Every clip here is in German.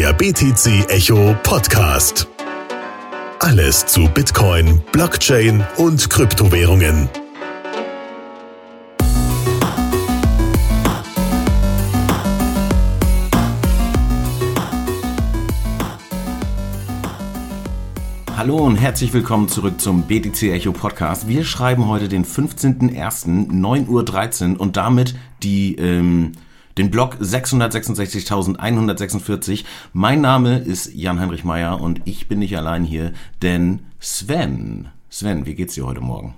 Der BTC Echo Podcast. Alles zu Bitcoin, Blockchain und Kryptowährungen. Hallo und herzlich willkommen zurück zum BTC Echo Podcast. Wir schreiben heute den 15.01.9.13 Uhr und damit die ähm, den Blog 666.146. Mein Name ist Jan-Heinrich Meyer und ich bin nicht allein hier, denn Sven, Sven, wie geht's dir heute Morgen?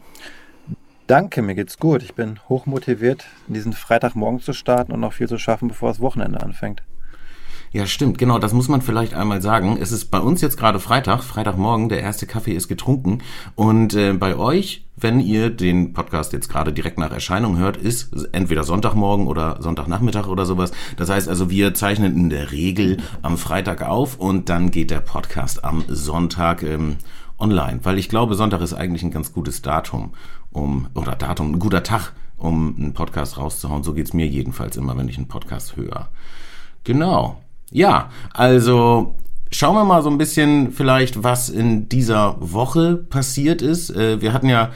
Danke, mir geht's gut. Ich bin hochmotiviert, diesen Freitagmorgen zu starten und noch viel zu schaffen, bevor das Wochenende anfängt. Ja, stimmt, genau, das muss man vielleicht einmal sagen. Es ist bei uns jetzt gerade Freitag, Freitagmorgen, der erste Kaffee ist getrunken und äh, bei euch, wenn ihr den Podcast jetzt gerade direkt nach Erscheinung hört, ist entweder Sonntagmorgen oder Sonntagnachmittag oder sowas. Das heißt also, wir zeichnen in der Regel am Freitag auf und dann geht der Podcast am Sonntag ähm, online, weil ich glaube, Sonntag ist eigentlich ein ganz gutes Datum, um oder Datum, ein guter Tag, um einen Podcast rauszuhauen. So geht's mir jedenfalls immer, wenn ich einen Podcast höre. Genau. Ja, also schauen wir mal so ein bisschen vielleicht, was in dieser Woche passiert ist. Äh, wir hatten ja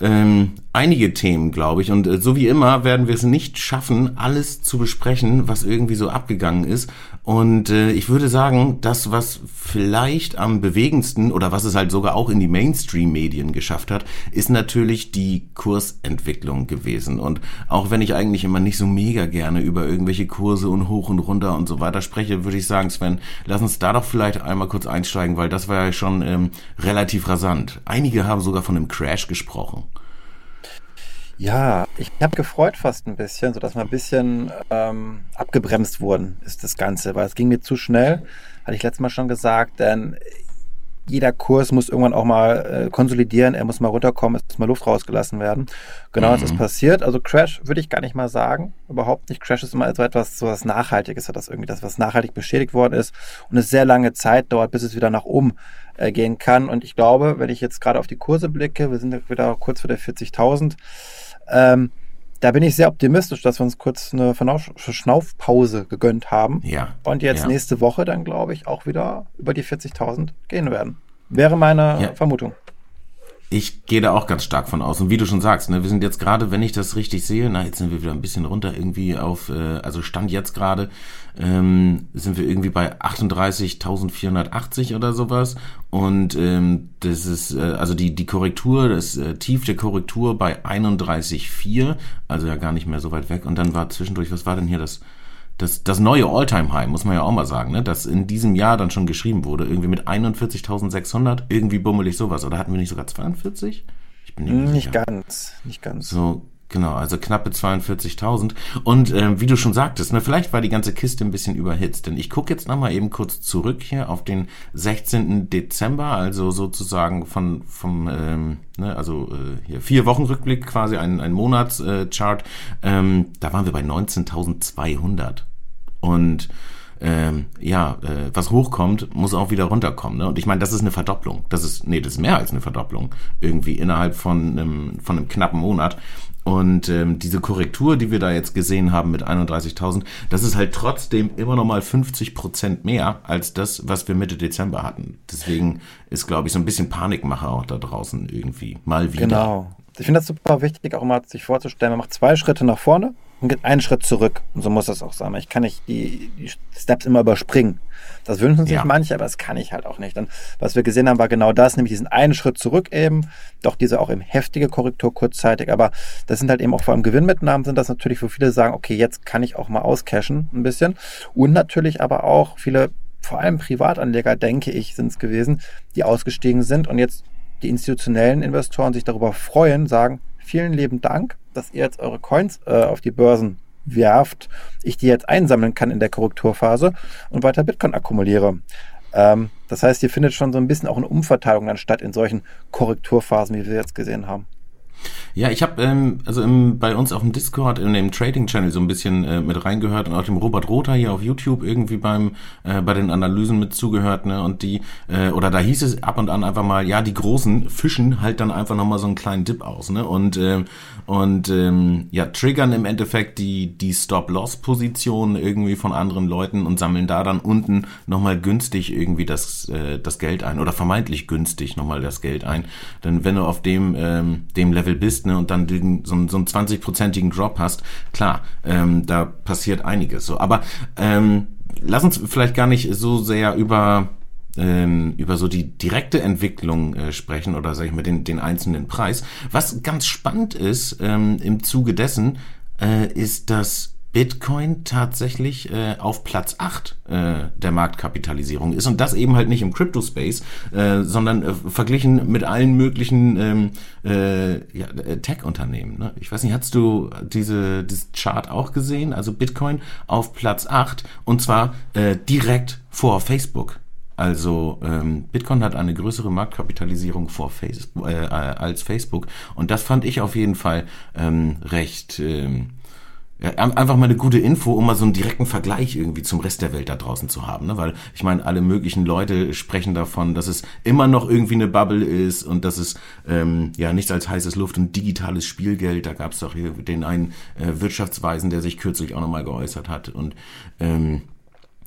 ähm, einige Themen, glaube ich. Und äh, so wie immer werden wir es nicht schaffen, alles zu besprechen, was irgendwie so abgegangen ist. Und äh, ich würde sagen, das, was vielleicht am bewegendsten oder was es halt sogar auch in die Mainstream-Medien geschafft hat, ist natürlich die Kursentwicklung gewesen. Und auch wenn ich eigentlich immer nicht so mega gerne über irgendwelche Kurse und hoch und runter und so weiter spreche, würde ich sagen, Sven, lass uns da doch vielleicht einmal kurz einsteigen, weil das war ja schon ähm, relativ rasant. Einige haben sogar von einem Crash gesprochen. Ja, ich habe gefreut fast ein bisschen, so dass wir ein bisschen ähm, abgebremst wurden, ist das Ganze, weil es ging mir zu schnell, hatte ich letztes Mal schon gesagt, denn jeder Kurs muss irgendwann auch mal äh, konsolidieren, er muss mal runterkommen, es muss mal Luft rausgelassen werden. Genau mhm. das ist passiert. Also Crash würde ich gar nicht mal sagen, überhaupt nicht. Crash ist immer so etwas, so was Nachhaltiges, das irgendwie das, was nachhaltig beschädigt worden ist und es sehr lange Zeit dauert, bis es wieder nach oben äh, gehen kann. Und ich glaube, wenn ich jetzt gerade auf die Kurse blicke, wir sind wieder kurz vor der 40.000, ähm, da bin ich sehr optimistisch, dass wir uns kurz eine Verschnaufpause gegönnt haben. Ja. Und jetzt ja. nächste Woche dann, glaube ich, auch wieder über die 40.000 gehen werden. Wäre meine ja. Vermutung. Ich gehe da auch ganz stark von aus. Und wie du schon sagst, ne, wir sind jetzt gerade, wenn ich das richtig sehe, na, jetzt sind wir wieder ein bisschen runter irgendwie auf, äh, also Stand jetzt gerade, ähm, sind wir irgendwie bei 38.480 oder sowas. Und ähm, das ist, äh, also die, die Korrektur, das äh, Tief der Korrektur bei 31,4, also ja gar nicht mehr so weit weg. Und dann war zwischendurch, was war denn hier das? Das, das neue All-Time-High, muss man ja auch mal sagen, ne, das in diesem Jahr dann schon geschrieben wurde, irgendwie mit 41.600, irgendwie bummelig sowas. Oder hatten wir nicht sogar 42? Ich bin nicht, nicht ganz, nicht ganz. So, genau, also knappe 42.000. Und ähm, wie du schon sagtest, ne, vielleicht war die ganze Kiste ein bisschen überhitzt. Denn ich gucke jetzt nochmal eben kurz zurück hier auf den 16. Dezember, also sozusagen von vom, ähm, ne, also äh, hier vier Wochen Rückblick quasi, ein, ein Monatschart. Äh, ähm, da waren wir bei 19.200. Und ähm, ja, äh, was hochkommt, muss auch wieder runterkommen. Ne? Und ich meine, das ist eine Verdopplung. Das ist, nee, das ist mehr als eine Verdopplung. Irgendwie innerhalb von einem, von einem knappen Monat. Und ähm, diese Korrektur, die wir da jetzt gesehen haben mit 31.000, das ist halt trotzdem immer noch mal 50 Prozent mehr als das, was wir Mitte Dezember hatten. Deswegen ist, glaube ich, so ein bisschen Panikmache auch da draußen irgendwie. Mal wieder. Genau. Ich finde das super wichtig, auch mal sich vorzustellen, man macht zwei Schritte nach vorne einen Schritt zurück. Und so muss das auch sein. Ich kann nicht die, die Steps immer überspringen. Das wünschen sich ja. manche, aber das kann ich halt auch nicht. Und was wir gesehen haben, war genau das, nämlich diesen einen Schritt zurück eben. Doch diese auch eben heftige Korrektur kurzzeitig. Aber das sind halt eben auch vor allem Gewinnmitnahmen, sind das natürlich, wo viele sagen, okay, jetzt kann ich auch mal auscashen ein bisschen. Und natürlich aber auch viele, vor allem Privatanleger, denke ich, sind es gewesen, die ausgestiegen sind und jetzt die institutionellen Investoren sich darüber freuen, sagen, vielen lieben Dank, dass ihr jetzt eure Coins äh, auf die Börsen werft, ich die jetzt einsammeln kann in der Korrekturphase und weiter Bitcoin akkumuliere. Ähm, das heißt, hier findet schon so ein bisschen auch eine Umverteilung dann statt in solchen Korrekturphasen, wie wir jetzt gesehen haben. Ja, ich habe ähm, also im, bei uns auf dem Discord in dem Trading Channel so ein bisschen äh, mit reingehört und auch dem Robert Rother hier auf YouTube irgendwie beim äh, bei den Analysen mit zugehört, ne? Und die äh, oder da hieß es ab und an einfach mal, ja, die großen fischen halt dann einfach nochmal so einen kleinen Dip aus, ne? Und äh, und ähm, ja, triggern im Endeffekt die die Stop-Loss-Position irgendwie von anderen Leuten und sammeln da dann unten nochmal günstig irgendwie das äh, das Geld ein oder vermeintlich günstig nochmal das Geld ein. Denn wenn du auf dem ähm, dem Level bist, ne, und dann den, so, so einen 20-prozentigen Drop hast, klar, ähm, da passiert einiges so. Aber ähm, lass uns vielleicht gar nicht so sehr über ähm, über so die direkte Entwicklung äh, sprechen oder sage ich mal den, den einzelnen Preis. Was ganz spannend ist ähm, im Zuge dessen, äh, ist, dass Bitcoin tatsächlich äh, auf Platz 8 äh, der Marktkapitalisierung ist und das eben halt nicht im Crypto-Space, äh, sondern äh, verglichen mit allen möglichen ähm, äh, ja, äh, Tech-Unternehmen. Ne? Ich weiß nicht, hast du diese dieses Chart auch gesehen? Also Bitcoin auf Platz 8 und zwar äh, direkt vor Facebook. Also ähm, Bitcoin hat eine größere Marktkapitalisierung vor Facebook, äh, als Facebook und das fand ich auf jeden Fall ähm, recht ähm, ja, einfach mal eine gute Info, um mal so einen direkten Vergleich irgendwie zum Rest der Welt da draußen zu haben. Ne? Weil ich meine, alle möglichen Leute sprechen davon, dass es immer noch irgendwie eine Bubble ist und dass es ähm, ja nichts als heißes Luft und digitales Spielgeld. Da gab es doch hier den einen äh, Wirtschaftsweisen, der sich kürzlich auch nochmal geäußert hat. Und ähm,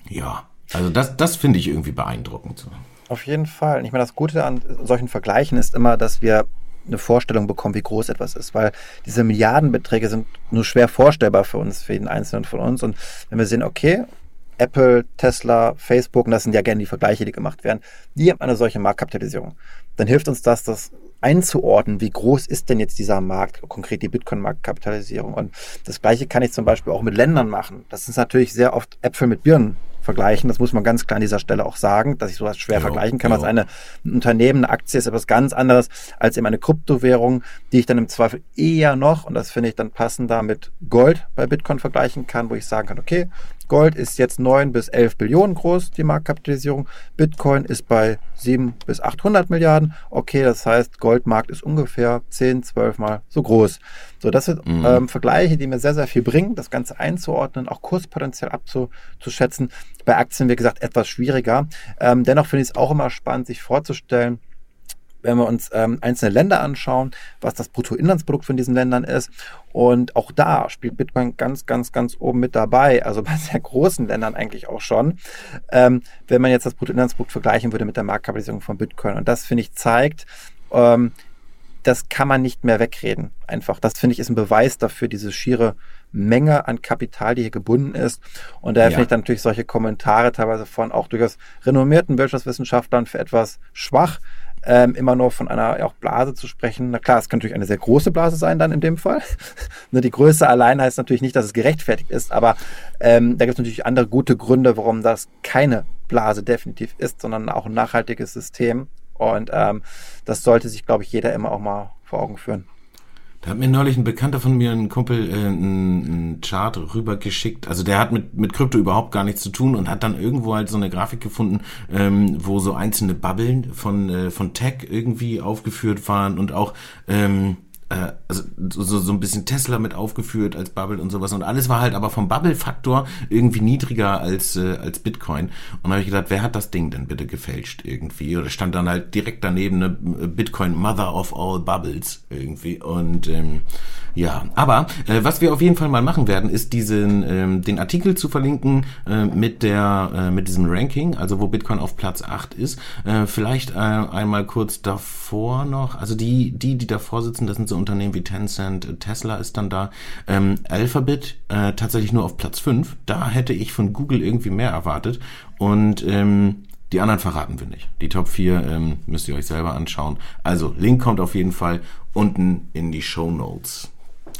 ja, also das, das finde ich irgendwie beeindruckend. Auf jeden Fall. Ich meine, das Gute an solchen Vergleichen ist immer, dass wir eine Vorstellung bekommen, wie groß etwas ist, weil diese Milliardenbeträge sind nur schwer vorstellbar für uns, für jeden Einzelnen von uns. Und wenn wir sehen, okay, Apple, Tesla, Facebook, und das sind ja gerne die Vergleiche, die gemacht werden, die haben eine solche Marktkapitalisierung. Dann hilft uns das, das einzuordnen, wie groß ist denn jetzt dieser Markt, konkret die Bitcoin-Marktkapitalisierung. Und das Gleiche kann ich zum Beispiel auch mit Ländern machen. Das ist natürlich sehr oft Äpfel mit Birnen vergleichen. Das muss man ganz klar an dieser Stelle auch sagen, dass ich sowas schwer jo, vergleichen kann. Jo. Was eine, ein Unternehmen, eine Aktie ist etwas ganz anderes als eben eine Kryptowährung, die ich dann im Zweifel eher noch, und das finde ich dann passender, mit Gold bei Bitcoin vergleichen kann, wo ich sagen kann, okay, Gold ist jetzt 9 bis 11 Billionen groß, die Marktkapitalisierung. Bitcoin ist bei 7 bis 800 Milliarden. Okay, das heißt, Goldmarkt ist ungefähr 10, 12 Mal so groß. So, das sind mhm. ähm, Vergleiche, die mir sehr, sehr viel bringen, das Ganze einzuordnen, auch kurspotenziell abzuschätzen. Bei Aktien, wie gesagt, etwas schwieriger. Ähm, dennoch finde ich es auch immer spannend, sich vorzustellen, wenn wir uns ähm, einzelne Länder anschauen, was das Bruttoinlandsprodukt von diesen Ländern ist. Und auch da spielt Bitcoin ganz, ganz, ganz oben mit dabei. Also bei sehr großen Ländern eigentlich auch schon. Ähm, wenn man jetzt das Bruttoinlandsprodukt vergleichen würde mit der Marktkapitalisierung von Bitcoin. Und das, finde ich, zeigt, ähm, das kann man nicht mehr wegreden. Einfach. Das finde ich ist ein Beweis dafür, diese schiere Menge an Kapital, die hier gebunden ist. Und daher ja. finde ich dann natürlich solche Kommentare teilweise von auch durchaus renommierten Wirtschaftswissenschaftlern für etwas schwach ähm, immer nur von einer ja, auch Blase zu sprechen. Na klar, es kann natürlich eine sehr große Blase sein dann in dem Fall. ne, die Größe allein heißt natürlich nicht, dass es gerechtfertigt ist, aber ähm, da gibt es natürlich andere gute Gründe, warum das keine Blase definitiv ist, sondern auch ein nachhaltiges System. Und ähm, das sollte sich, glaube ich, jeder immer auch mal vor Augen führen. Da hat mir neulich ein Bekannter von mir, ein Kumpel, äh, einen Chart rübergeschickt. Also der hat mit, mit Krypto überhaupt gar nichts zu tun und hat dann irgendwo halt so eine Grafik gefunden, ähm, wo so einzelne Bubbeln von, äh, von Tech irgendwie aufgeführt waren und auch ähm, äh, also so, so ein bisschen Tesla mit aufgeführt als Bubble und sowas und alles war halt aber vom Bubble-Faktor irgendwie niedriger als, äh, als Bitcoin. Und habe ich gedacht, wer hat das Ding denn bitte gefälscht irgendwie? Oder stand dann halt direkt daneben eine Bitcoin Mother of all Bubbles irgendwie. Und ähm, ja, aber äh, was wir auf jeden Fall mal machen werden, ist diesen ähm, den Artikel zu verlinken äh, mit der äh, mit diesem Ranking, also wo Bitcoin auf Platz 8 ist. Äh, vielleicht äh, einmal kurz davor noch, also die die die davor sitzen, das sind so Unternehmen wie Tencent, Tesla ist dann da. Ähm, Alphabet äh, tatsächlich nur auf Platz 5. Da hätte ich von Google irgendwie mehr erwartet. Und ähm, die anderen verraten wir nicht. Die Top 4 ähm, müsst ihr euch selber anschauen. Also, Link kommt auf jeden Fall unten in die Show Notes.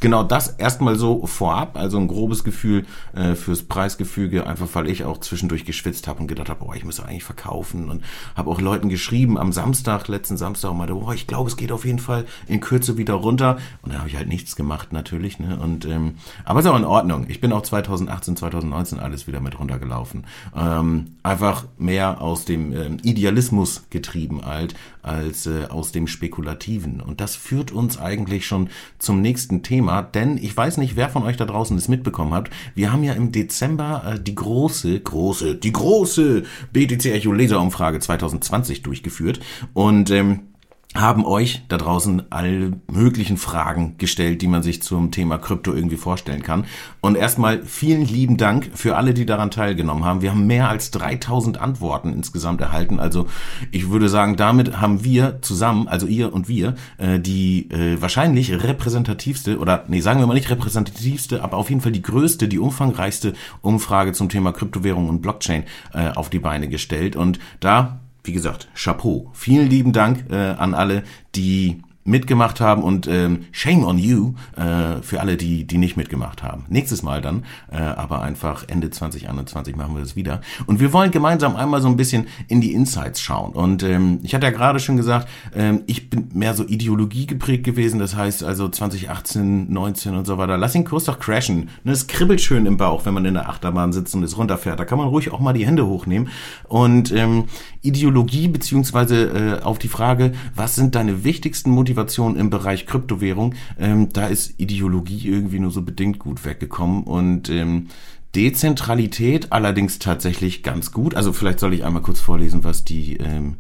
Genau das erstmal so vorab, also ein grobes Gefühl äh, fürs Preisgefüge, einfach weil ich auch zwischendurch geschwitzt habe und gedacht habe, boah, ich muss eigentlich verkaufen und habe auch Leuten geschrieben am Samstag, letzten Samstag und meinte, boah, ich glaube, es geht auf jeden Fall in Kürze wieder runter und dann habe ich halt nichts gemacht natürlich, ne? Und ähm, aber ist auch in Ordnung. Ich bin auch 2018, 2019 alles wieder mit runtergelaufen. Ähm, einfach mehr aus dem ähm, Idealismus getrieben alt als äh, aus dem Spekulativen und das führt uns eigentlich schon zum nächsten Thema, denn ich weiß nicht, wer von euch da draußen es mitbekommen hat. Wir haben ja im Dezember äh, die große, große, die große BTC Echo Laserumfrage 2020 durchgeführt und ähm, haben euch da draußen alle möglichen Fragen gestellt, die man sich zum Thema Krypto irgendwie vorstellen kann. Und erstmal vielen lieben Dank für alle, die daran teilgenommen haben. Wir haben mehr als 3000 Antworten insgesamt erhalten. Also ich würde sagen, damit haben wir zusammen, also ihr und wir, äh, die äh, wahrscheinlich repräsentativste oder nee, sagen wir mal nicht repräsentativste, aber auf jeden Fall die größte, die umfangreichste Umfrage zum Thema Kryptowährung und Blockchain äh, auf die Beine gestellt. Und da wie gesagt, Chapeau. Vielen lieben Dank äh, an alle, die mitgemacht haben und ähm, shame on you äh, für alle, die die nicht mitgemacht haben. Nächstes Mal dann, äh, aber einfach Ende 2021 machen wir das wieder. Und wir wollen gemeinsam einmal so ein bisschen in die Insights schauen. Und ähm, ich hatte ja gerade schon gesagt, ähm, ich bin mehr so Ideologie geprägt gewesen. Das heißt also 2018, 19 und so weiter. Lass den Kurs doch crashen. Ne, es kribbelt schön im Bauch, wenn man in der Achterbahn sitzt und es runterfährt. Da kann man ruhig auch mal die Hände hochnehmen. Und ähm, Ideologie beziehungsweise äh, auf die Frage, was sind deine wichtigsten Motivationen Motivation im Bereich Kryptowährung, ähm, da ist Ideologie irgendwie nur so bedingt gut weggekommen und ähm, Dezentralität allerdings tatsächlich ganz gut. Also vielleicht soll ich einmal kurz vorlesen, was die ähm,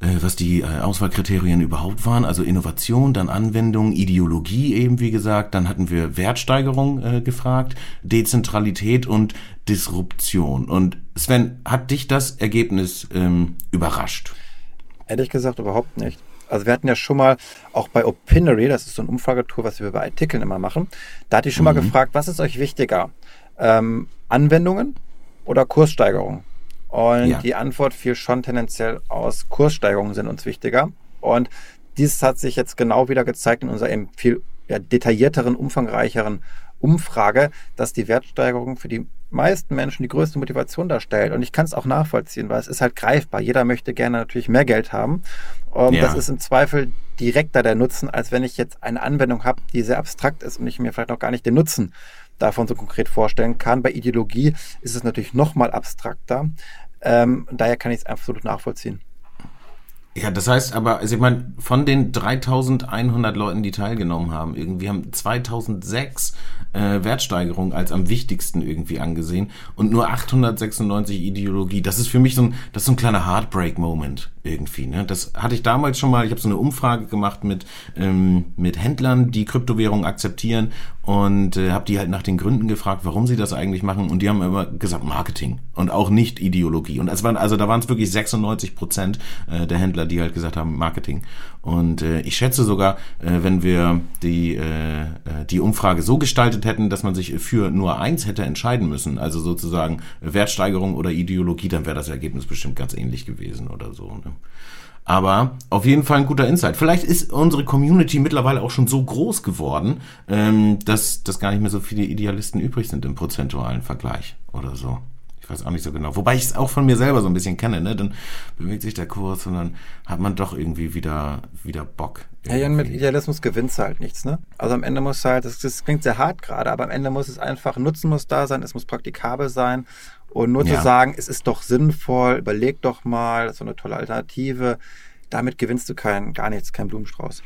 äh, was die äh, Auswahlkriterien überhaupt waren, also Innovation, dann Anwendung, Ideologie eben wie gesagt, dann hatten wir Wertsteigerung äh, gefragt, Dezentralität und Disruption. Und Sven, hat dich das Ergebnis ähm, überrascht? Ehrlich gesagt überhaupt nicht. Also wir hatten ja schon mal auch bei Opinory, das ist so ein Umfragetool, was wir bei Artikeln immer machen, da hatte ich schon mhm. mal gefragt, was ist euch wichtiger? Ähm, Anwendungen oder Kurssteigerung? Und ja. die Antwort fiel schon tendenziell aus, Kurssteigerungen sind uns wichtiger. Und dies hat sich jetzt genau wieder gezeigt in unserer eben viel ja, detaillierteren, umfangreicheren Umfrage, dass die Wertsteigerung für die meisten Menschen die größte Motivation darstellt. Und ich kann es auch nachvollziehen, weil es ist halt greifbar. Jeder möchte gerne natürlich mehr Geld haben. Und ja. das ist im Zweifel direkter der Nutzen, als wenn ich jetzt eine Anwendung habe, die sehr abstrakt ist und ich mir vielleicht noch gar nicht den Nutzen davon so konkret vorstellen kann. Bei Ideologie ist es natürlich noch mal abstrakter. Ähm, daher kann ich es absolut nachvollziehen. Ja, das heißt aber, also ich meine, von den 3100 Leuten, die teilgenommen haben, irgendwie haben 2006 äh, Wertsteigerung als am wichtigsten irgendwie angesehen und nur 896 Ideologie. Das ist für mich so ein, das ist so ein kleiner Heartbreak-Moment irgendwie. Ne? Das hatte ich damals schon mal. Ich habe so eine Umfrage gemacht mit ähm, mit Händlern, die Kryptowährungen akzeptieren und äh, habe die halt nach den Gründen gefragt, warum sie das eigentlich machen. Und die haben immer gesagt Marketing und auch nicht Ideologie. Und es waren also da waren es wirklich 96 Prozent äh, der Händler, die halt gesagt haben Marketing. Und äh, ich schätze sogar, äh, wenn wir die äh, äh die Umfrage so gestaltet hätten, dass man sich für nur eins hätte entscheiden müssen, also sozusagen Wertsteigerung oder Ideologie, dann wäre das Ergebnis bestimmt ganz ähnlich gewesen oder so. Ne? Aber auf jeden Fall ein guter Insight. Vielleicht ist unsere Community mittlerweile auch schon so groß geworden, ähm, dass, dass gar nicht mehr so viele Idealisten übrig sind im prozentualen Vergleich oder so. Ich weiß auch nicht so genau. Wobei ich es auch von mir selber so ein bisschen kenne, ne? Dann bewegt sich der Kurs und dann hat man doch irgendwie wieder, wieder Bock. Irgendwie. Ja, mit Idealismus gewinnst du halt nichts, ne? Also am Ende muss halt, das, das klingt sehr hart gerade, aber am Ende muss es einfach, Nutzen muss da sein, es muss praktikabel sein und nur ja. zu sagen, es ist doch sinnvoll, überleg doch mal, so eine tolle Alternative, damit gewinnst du kein, gar nichts, kein Blumenstrauß.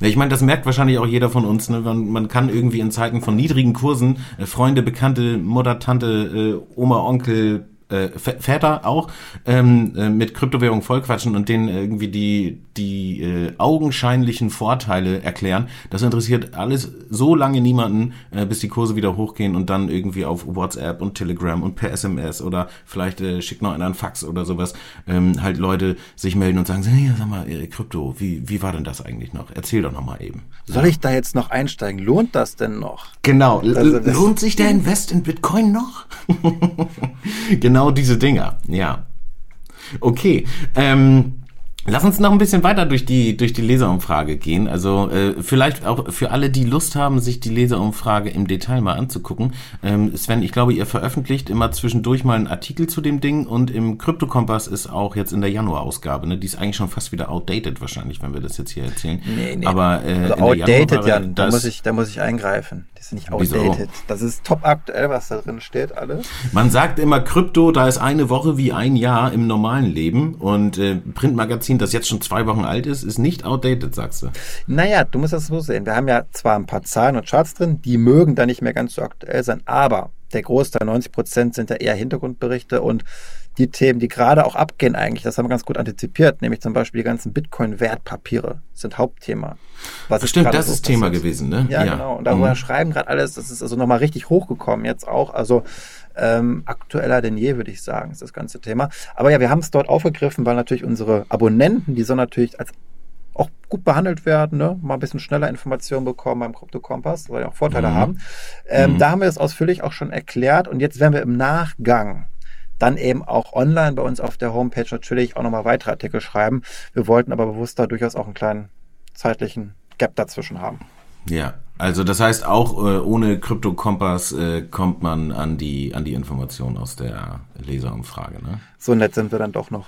Ja, ich meine, das merkt wahrscheinlich auch jeder von uns. Ne? Man, man kann irgendwie in Zeiten von niedrigen Kursen äh, Freunde, Bekannte, Mutter, Tante, äh, Oma, Onkel, äh, Väter auch ähm, äh, mit Kryptowährung vollquatschen und denen irgendwie die die äh, augenscheinlichen Vorteile erklären. Das interessiert alles so lange niemanden, äh, bis die Kurse wieder hochgehen und dann irgendwie auf WhatsApp und Telegram und per SMS oder vielleicht äh, schickt noch einer einen Fax oder sowas, ähm, halt Leute sich melden und sagen, hey, sag mal, äh, Krypto, wie, wie war denn das eigentlich noch? Erzähl doch noch mal eben. Soll ich da jetzt noch einsteigen? Lohnt das denn noch? Genau. Also, lohnt sich der Invest in Bitcoin noch? genau diese Dinger, ja. Okay. Ähm, Lass uns noch ein bisschen weiter durch die, durch die Leserumfrage gehen. Also äh, vielleicht auch für alle, die Lust haben, sich die Leserumfrage im Detail mal anzugucken. Ähm, Sven, ich glaube, ihr veröffentlicht immer zwischendurch mal einen Artikel zu dem Ding und im Kryptokompass ist auch jetzt in der Januar-Ausgabe, ne? Die ist eigentlich schon fast wieder outdated wahrscheinlich, wenn wir das jetzt hier erzählen. Nee, nee. Aber äh, also outdated, ja, da muss ich, da muss ich eingreifen. Die ist nicht outdated. Wieso? Das ist top aktuell, was da drin steht, alles. Man sagt immer Krypto, da ist eine Woche wie ein Jahr im normalen Leben und äh, Printmagazin das jetzt schon zwei Wochen alt ist, ist nicht outdated, sagst du. Naja, du musst das so sehen. Wir haben ja zwar ein paar Zahlen und Charts drin, die mögen da nicht mehr ganz so aktuell sein, aber der Großteil, 90 Prozent, sind ja eher Hintergrundberichte und die Themen, die gerade auch abgehen eigentlich, das haben wir ganz gut antizipiert, nämlich zum Beispiel die ganzen Bitcoin-Wertpapiere sind Hauptthema. Was Stimmt, das so ist Thema gewesen, ne? Ja, ja. genau. Und darüber mhm. schreiben gerade alles, das ist also nochmal richtig hochgekommen jetzt auch. Also ähm, aktueller denn je, würde ich sagen, ist das ganze Thema. Aber ja, wir haben es dort aufgegriffen, weil natürlich unsere Abonnenten, die sollen natürlich als auch gut behandelt werden, ne? mal ein bisschen schneller Informationen bekommen beim Krypto-Kompass, weil die auch Vorteile mhm. haben. Ähm, mhm. Da haben wir es ausführlich auch schon erklärt und jetzt werden wir im Nachgang dann eben auch online bei uns auf der Homepage natürlich auch nochmal weitere Artikel schreiben. Wir wollten aber bewusst da durchaus auch einen kleinen zeitlichen Gap dazwischen haben. Ja, also das heißt auch äh, ohne Krypto-Kompass äh, kommt man an die an die Informationen aus der Leserumfrage, ne? So nett sind wir dann doch noch.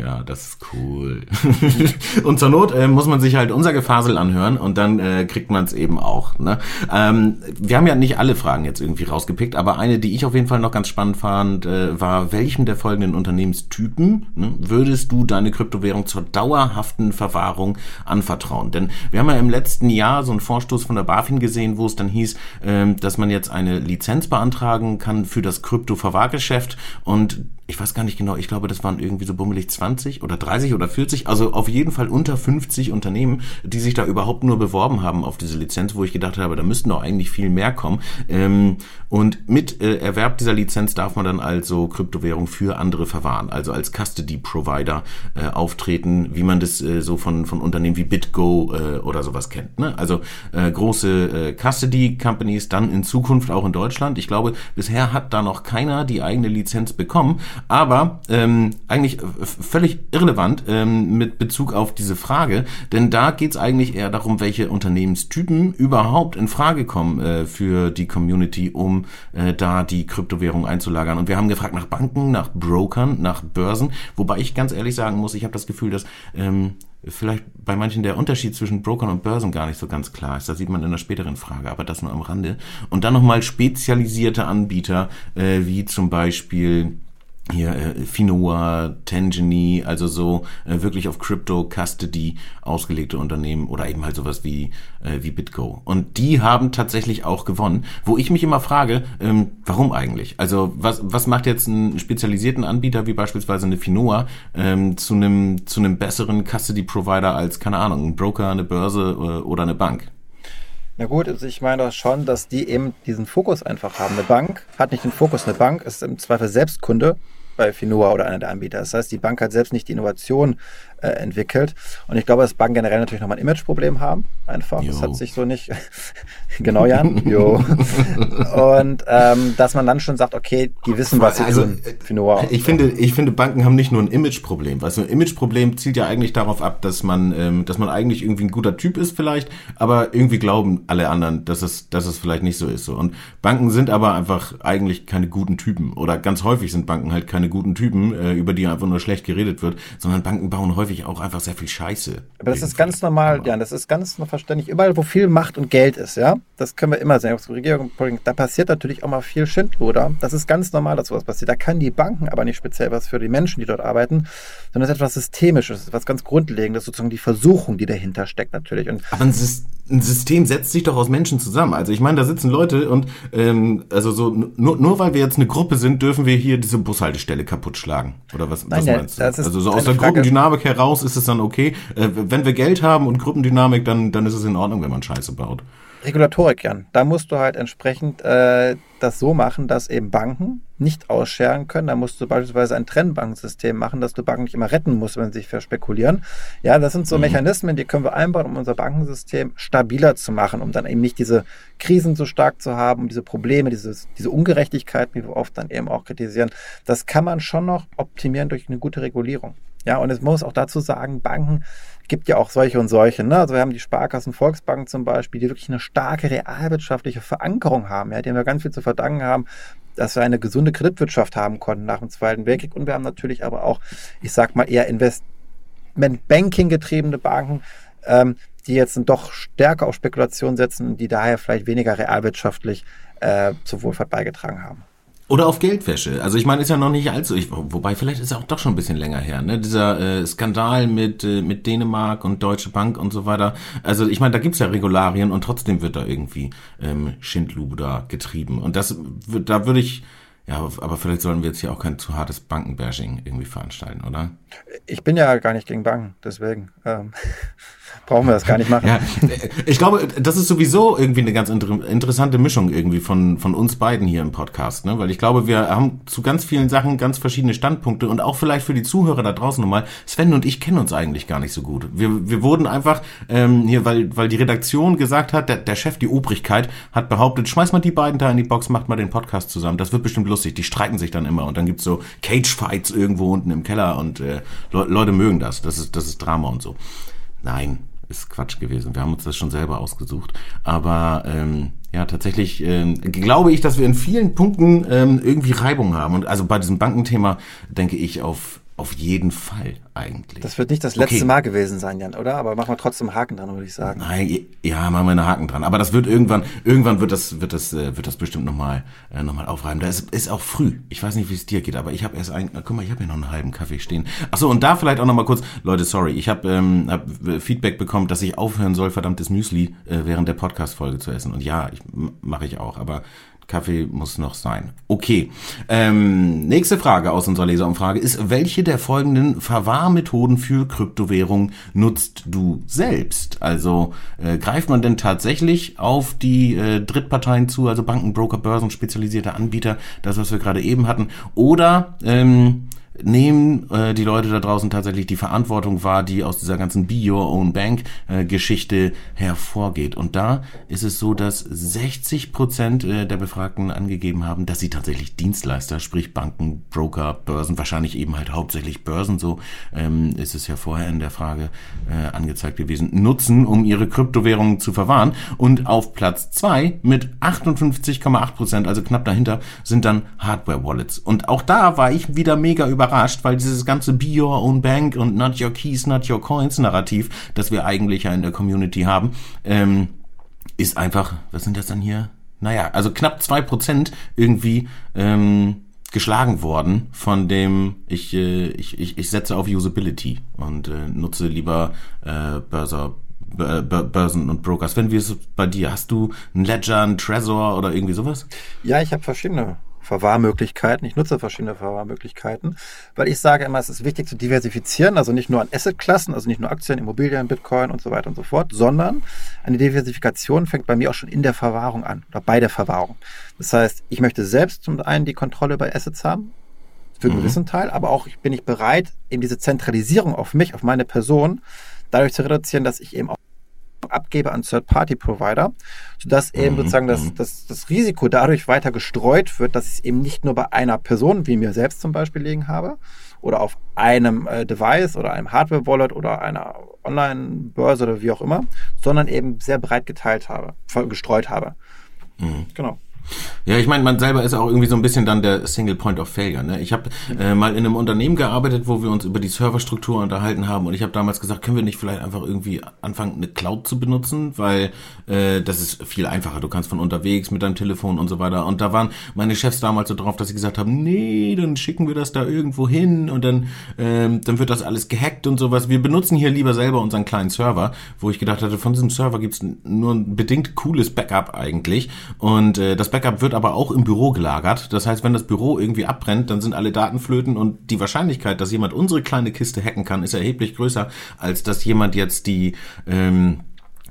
Ja, das ist cool. und zur Not äh, muss man sich halt unser Gefasel anhören und dann äh, kriegt man es eben auch. Ne? Ähm, wir haben ja nicht alle Fragen jetzt irgendwie rausgepickt, aber eine, die ich auf jeden Fall noch ganz spannend fand, äh, war, welchem der folgenden Unternehmenstypen ne, würdest du deine Kryptowährung zur dauerhaften Verwahrung anvertrauen? Denn wir haben ja im letzten Jahr so einen Vorstoß von der BaFin gesehen, wo es dann hieß, äh, dass man jetzt eine Lizenz beantragen kann für das Krypto-Verwahrgeschäft und ich weiß gar nicht genau, ich glaube, das waren irgendwie so bummelig 20 oder 30 oder 40, also auf jeden Fall unter 50 Unternehmen, die sich da überhaupt nur beworben haben auf diese Lizenz, wo ich gedacht habe, da müssten doch eigentlich viel mehr kommen. Ähm, und mit äh, Erwerb dieser Lizenz darf man dann also Kryptowährung für andere verwahren, also als Custody-Provider äh, auftreten, wie man das äh, so von, von Unternehmen wie BitGo oder sowas kennt. Ne? Also große Custody-Companies dann in Zukunft auch in Deutschland. Ich glaube, bisher hat da noch keiner die eigene Lizenz bekommen, aber ähm, eigentlich völlig irrelevant ähm, mit Bezug auf diese Frage, denn da geht es eigentlich eher darum, welche Unternehmenstypen überhaupt in Frage kommen äh, für die Community, um äh, da die Kryptowährung einzulagern. Und wir haben gefragt nach Banken, nach Brokern, nach Börsen, wobei ich ganz ehrlich sagen muss, ich habe das Gefühl, dass ähm, vielleicht bei manchen der Unterschied zwischen Brokern und Börsen gar nicht so ganz klar ist. Das sieht man in der späteren Frage, aber das nur am Rande. Und dann nochmal spezialisierte Anbieter, äh, wie zum Beispiel hier äh, Finoa, Tangeny, also so äh, wirklich auf Crypto Custody ausgelegte Unternehmen oder eben halt sowas wie äh, wie BitGo. Und die haben tatsächlich auch gewonnen, wo ich mich immer frage, ähm, warum eigentlich? Also was was macht jetzt einen spezialisierten Anbieter wie beispielsweise eine Finoa ähm, zu einem zu einem besseren Custody Provider als keine Ahnung ein Broker, eine Börse äh, oder eine Bank? Na gut, also ich meine doch schon, dass die eben diesen Fokus einfach haben. Eine Bank hat nicht den Fokus. Eine Bank ist im Zweifel Selbstkunde bei Finoa oder einer der Anbieter. Das heißt, die Bank hat selbst nicht die Innovation äh, entwickelt. Und ich glaube, dass Banken generell natürlich nochmal ein Imageproblem haben. Einfach. Jo. Das hat sich so nicht. genau, Jan. jo. Und ähm, dass man dann schon sagt, okay, die wissen, was sie also, tun. Finoa. Ich finde, ich finde, Banken haben nicht nur ein Imageproblem. Also ein Imageproblem zielt ja eigentlich darauf ab, dass man, ähm, dass man eigentlich irgendwie ein guter Typ ist vielleicht, aber irgendwie glauben alle anderen, dass es, dass es vielleicht nicht so ist. So. Und Banken sind aber einfach eigentlich keine guten Typen. Oder ganz häufig sind Banken halt keine guten Typen, äh, über die einfach nur schlecht geredet wird, sondern Banken bauen häufig häufig auch einfach sehr viel Scheiße. Aber das ist ganz normal, ja, das ist ganz verständlich. Überall, wo viel Macht und Geld ist, ja, das können wir immer sehen. Regierung, da passiert natürlich auch mal viel Schindluder. Das ist ganz normal, dass sowas passiert. Da kann die Banken aber nicht speziell was für die Menschen, die dort arbeiten, sondern es ist etwas Systemisches, etwas ganz Grundlegendes, sozusagen die Versuchung, die dahinter steckt natürlich. Und aber ein, ein System setzt sich doch aus Menschen zusammen. Also ich meine, da sitzen Leute und ähm, also so nur, nur weil wir jetzt eine Gruppe sind, dürfen wir hier diese Bushaltestelle kaputt schlagen. Oder was, Nein, was meinst du? Also so aus der Frage. Gruppendynamik heraus ist es dann okay. Äh, wenn wir Geld haben und Gruppendynamik, dann, dann ist es in Ordnung, wenn man Scheiße baut. Regulatorik, Jan. Da musst du halt entsprechend äh, das so machen, dass eben Banken nicht ausscheren können. Da musst du beispielsweise ein Trennbankensystem machen, dass du Banken nicht immer retten musst, wenn sie sich verspekulieren. Ja, das sind so mhm. Mechanismen, die können wir einbauen, um unser Bankensystem stabiler zu machen, um dann eben nicht diese Krisen so stark zu haben, um diese Probleme, dieses, diese Ungerechtigkeiten, die wir oft dann eben auch kritisieren. Das kann man schon noch optimieren durch eine gute Regulierung. Ja, und es muss auch dazu sagen, Banken gibt ja auch solche und solche. Ne? Also wir haben die Sparkassen Volksbanken zum Beispiel, die wirklich eine starke realwirtschaftliche Verankerung haben, ja, denen wir ganz viel zu verdanken haben, dass wir eine gesunde Kreditwirtschaft haben konnten nach dem Zweiten Weltkrieg. Und wir haben natürlich aber auch, ich sag mal, eher Investment-Banking getriebene Banken, ähm, die jetzt doch stärker auf Spekulation setzen und die daher vielleicht weniger realwirtschaftlich äh, zur Wohlfahrt beigetragen haben. Oder auf Geldwäsche. Also ich meine, ist ja noch nicht allzu, ich, wobei vielleicht ist es auch doch schon ein bisschen länger her, ne? Dieser äh, Skandal mit, äh, mit Dänemark und Deutsche Bank und so weiter. Also ich meine, da gibt's ja Regularien und trotzdem wird da irgendwie ähm, Schindluder getrieben. Und das da würde ich, ja, aber vielleicht sollten wir jetzt hier auch kein zu hartes Bankenbashing irgendwie veranstalten, oder? Ich bin ja gar nicht gegen Banken, deswegen. Ähm. brauchen wir das gar nicht machen. Ja, ich glaube, das ist sowieso irgendwie eine ganz inter interessante Mischung irgendwie von, von uns beiden hier im Podcast, ne? Weil ich glaube, wir haben zu ganz vielen Sachen ganz verschiedene Standpunkte und auch vielleicht für die Zuhörer da draußen nochmal. Sven und ich kennen uns eigentlich gar nicht so gut. Wir, wir wurden einfach ähm, hier, weil, weil die Redaktion gesagt hat, der, der Chef, die Obrigkeit, hat behauptet, schmeiß mal die beiden da in die Box, macht mal den Podcast zusammen. Das wird bestimmt lustig. Die streiten sich dann immer und dann gibt's so Cage-Fights irgendwo unten im Keller und äh, Le Leute mögen das. Das ist, das ist Drama und so. Nein, ist Quatsch gewesen. Wir haben uns das schon selber ausgesucht. Aber ähm, ja, tatsächlich ähm, glaube ich, dass wir in vielen Punkten ähm, irgendwie Reibung haben. Und also bei diesem Bankenthema denke ich auf auf jeden Fall eigentlich. Das wird nicht das letzte okay. Mal gewesen sein, Jan, oder? Aber machen wir trotzdem einen Haken dran, würde ich sagen. Nein, ja, machen wir einen Haken dran. Aber das wird irgendwann, irgendwann wird das, wird das, äh, wird das bestimmt nochmal, äh, noch mal aufreiben. Da ist, ist auch früh. Ich weiß nicht, wie es dir geht, aber ich habe erst ein, guck mal, ich habe hier noch einen halben Kaffee stehen. Achso, und da vielleicht auch nochmal kurz, Leute, sorry, ich habe ähm, hab Feedback bekommen, dass ich aufhören soll, verdammtes Müsli äh, während der Podcast-Folge zu essen. Und ja, ich, mache ich auch, aber Kaffee muss noch sein. Okay. Ähm, nächste Frage aus unserer Leserumfrage ist, welche der folgenden Verwahrmethoden für Kryptowährung nutzt du selbst? Also äh, greift man denn tatsächlich auf die äh, Drittparteien zu, also Banken, Broker, Börsen, spezialisierte Anbieter, das, was wir gerade eben hatten, oder ähm, nehmen äh, die Leute da draußen tatsächlich die Verantwortung wahr, die aus dieser ganzen Be Your Own Bank äh, Geschichte hervorgeht. Und da ist es so, dass 60 Prozent äh, der Befragten angegeben haben, dass sie tatsächlich Dienstleister, sprich Banken, Broker, Börsen, wahrscheinlich eben halt hauptsächlich Börsen, so ähm, ist es ja vorher in der Frage äh, angezeigt gewesen, nutzen, um ihre Kryptowährungen zu verwahren. Und auf Platz zwei mit 58,8 Prozent, also knapp dahinter, sind dann Hardware-Wallets. Und auch da war ich wieder mega überrascht überrascht, weil dieses ganze Be Your Own Bank und Not Your Keys, Not Your Coins Narrativ, das wir eigentlich ja in der Community haben, ähm, ist einfach, was sind das dann hier? Naja, also knapp zwei Prozent irgendwie ähm, geschlagen worden von dem, ich, äh, ich, ich, ich setze auf Usability und äh, nutze lieber äh, Börser, Börsen und Brokers. Wenn wir es bei dir, hast du ein Ledger, ein Trezor oder irgendwie sowas? Ja, ich habe verschiedene Verwahrmöglichkeiten. Ich nutze verschiedene Verwahrmöglichkeiten, weil ich sage immer, es ist wichtig zu diversifizieren, also nicht nur an Assetklassen, also nicht nur Aktien, Immobilien, Bitcoin und so weiter und so fort, sondern eine Diversifikation fängt bei mir auch schon in der Verwahrung an oder bei der Verwahrung. Das heißt, ich möchte selbst zum einen die Kontrolle über Assets haben, für einen mhm. gewissen Teil, aber auch bin ich bereit, eben diese Zentralisierung auf mich, auf meine Person, dadurch zu reduzieren, dass ich eben auch abgebe an Third-Party-Provider, sodass eben mhm. sozusagen das, mhm. das, das Risiko dadurch weiter gestreut wird, dass ich es eben nicht nur bei einer Person, wie mir selbst zum Beispiel liegen habe, oder auf einem äh, Device oder einem Hardware-Wallet oder einer Online-Börse oder wie auch immer, sondern eben sehr breit geteilt habe, gestreut habe. Mhm. Genau. Ja, ich meine, man selber ist auch irgendwie so ein bisschen dann der Single Point of Failure. Ne? Ich habe äh, mal in einem Unternehmen gearbeitet, wo wir uns über die Serverstruktur unterhalten haben und ich habe damals gesagt, können wir nicht vielleicht einfach irgendwie anfangen, eine Cloud zu benutzen, weil äh, das ist viel einfacher. Du kannst von unterwegs mit deinem Telefon und so weiter. Und da waren meine Chefs damals so drauf, dass sie gesagt haben, nee, dann schicken wir das da irgendwo hin und dann, ähm, dann wird das alles gehackt und sowas. Wir benutzen hier lieber selber unseren kleinen Server, wo ich gedacht hatte, von diesem Server gibt's nur ein bedingt cooles Backup eigentlich. Und äh, das Backup wird aber auch im Büro gelagert. Das heißt, wenn das Büro irgendwie abbrennt, dann sind alle Daten flöten und die Wahrscheinlichkeit, dass jemand unsere kleine Kiste hacken kann, ist erheblich größer, als dass jemand jetzt die ähm,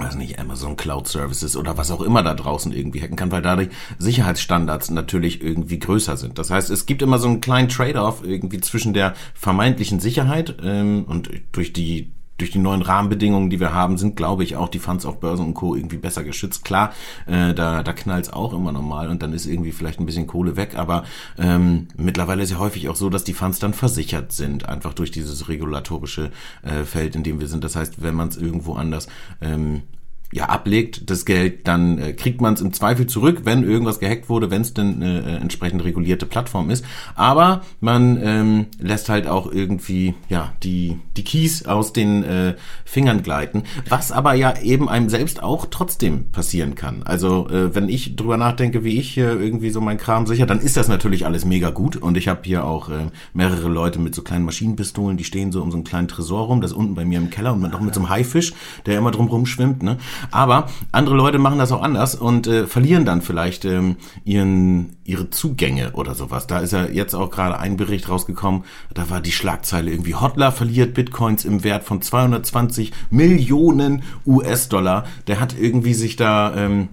weiß nicht, Amazon Cloud Services oder was auch immer da draußen irgendwie hacken kann, weil dadurch Sicherheitsstandards natürlich irgendwie größer sind. Das heißt, es gibt immer so einen kleinen Trade-off irgendwie zwischen der vermeintlichen Sicherheit ähm, und durch die durch die neuen Rahmenbedingungen, die wir haben, sind, glaube ich, auch die Funds auf Börsen und Co. irgendwie besser geschützt. Klar, äh, da, da knallt's auch immer normal und dann ist irgendwie vielleicht ein bisschen Kohle weg, aber ähm, mittlerweile ist ja häufig auch so, dass die Funds dann versichert sind, einfach durch dieses regulatorische äh, Feld, in dem wir sind. Das heißt, wenn man es irgendwo anders ähm, ja, ablegt, das Geld, dann äh, kriegt man es im Zweifel zurück, wenn irgendwas gehackt wurde, wenn es denn eine äh, entsprechend regulierte Plattform ist. Aber man ähm, lässt halt auch irgendwie ja die die Keys aus den äh, Fingern gleiten, was aber ja eben einem selbst auch trotzdem passieren kann. Also äh, wenn ich drüber nachdenke, wie ich hier irgendwie so mein Kram sicher, dann ist das natürlich alles mega gut und ich habe hier auch äh, mehrere Leute mit so kleinen Maschinenpistolen, die stehen so um so einen kleinen Tresor rum, das unten bei mir im Keller und noch mit so einem Haifisch, der immer drum rumschwimmt, ne? Aber andere Leute machen das auch anders und äh, verlieren dann vielleicht ähm, ihren, ihre Zugänge oder sowas. Da ist ja jetzt auch gerade ein Bericht rausgekommen, da war die Schlagzeile irgendwie, Hotler verliert Bitcoins im Wert von 220 Millionen US-Dollar. Der hat irgendwie sich da... Ähm,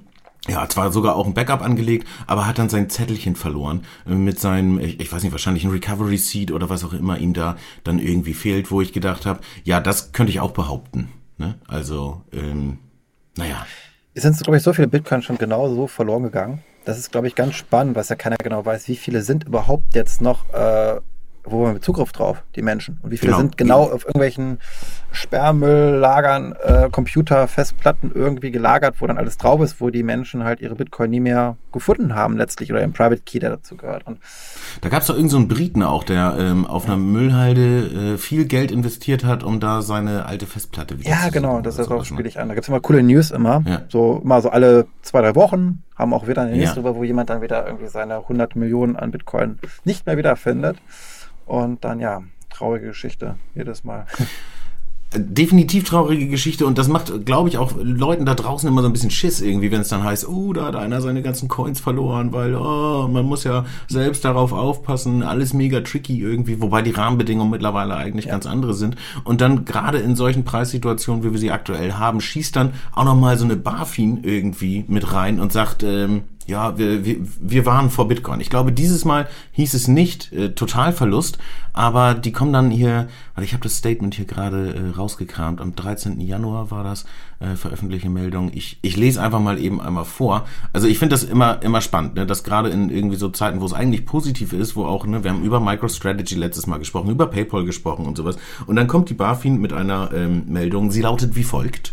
ja, zwar sogar auch ein Backup angelegt, aber hat dann sein Zettelchen verloren äh, mit seinem, ich, ich weiß nicht, wahrscheinlich ein Recovery Seed oder was auch immer ihm da dann irgendwie fehlt, wo ich gedacht habe, ja, das könnte ich auch behaupten. Ne? Also ähm, naja. Es sind, glaube ich, so viele Bitcoin schon genauso verloren gegangen. Das ist, glaube ich, ganz spannend, was ja keiner genau weiß. Wie viele sind überhaupt jetzt noch äh, wo haben wir Zugriff drauf, die Menschen? Und wie viele genau. sind genau auf irgendwelchen Sperrmülllagern, äh, Computer, Festplatten irgendwie gelagert, wo dann alles drauf ist, wo die Menschen halt ihre Bitcoin nie mehr gefunden haben letztlich oder im Private Key, der dazu gehört. Und da gab es doch irgendeinen so Briten auch, der ähm, auf einer Müllhalde äh, viel Geld investiert hat, um da seine alte Festplatte wieder ja, genau, das ist auch spiele ich an. Da gibt es immer coole News immer. Ja. So immer so alle zwei, drei Wochen haben auch wieder eine News ja. drüber, wo jemand dann wieder irgendwie seine 100 Millionen an Bitcoin nicht mehr wiederfindet. Und dann ja, traurige Geschichte jedes Mal. Definitiv traurige Geschichte und das macht, glaube ich, auch Leuten da draußen immer so ein bisschen Schiss irgendwie, wenn es dann heißt, oh, da hat einer seine ganzen Coins verloren, weil oh, man muss ja selbst darauf aufpassen, alles mega tricky irgendwie, wobei die Rahmenbedingungen mittlerweile eigentlich ja. ganz andere sind. Und dann gerade in solchen Preissituationen, wie wir sie aktuell haben, schießt dann auch nochmal so eine BaFin irgendwie mit rein und sagt, ähm, ja, wir, wir, wir waren vor Bitcoin. Ich glaube, dieses Mal hieß es nicht äh, Totalverlust, aber die kommen dann hier, weil ich habe das Statement hier gerade äh, rausgekramt, am 13. Januar war das, äh, veröffentlichte Meldung. Ich, ich lese einfach mal eben einmal vor. Also ich finde das immer, immer spannend, ne, dass gerade in irgendwie so Zeiten, wo es eigentlich positiv ist, wo auch, ne, wir haben über MicroStrategy letztes Mal gesprochen, über PayPal gesprochen und sowas. Und dann kommt die BaFin mit einer ähm, Meldung, sie lautet wie folgt.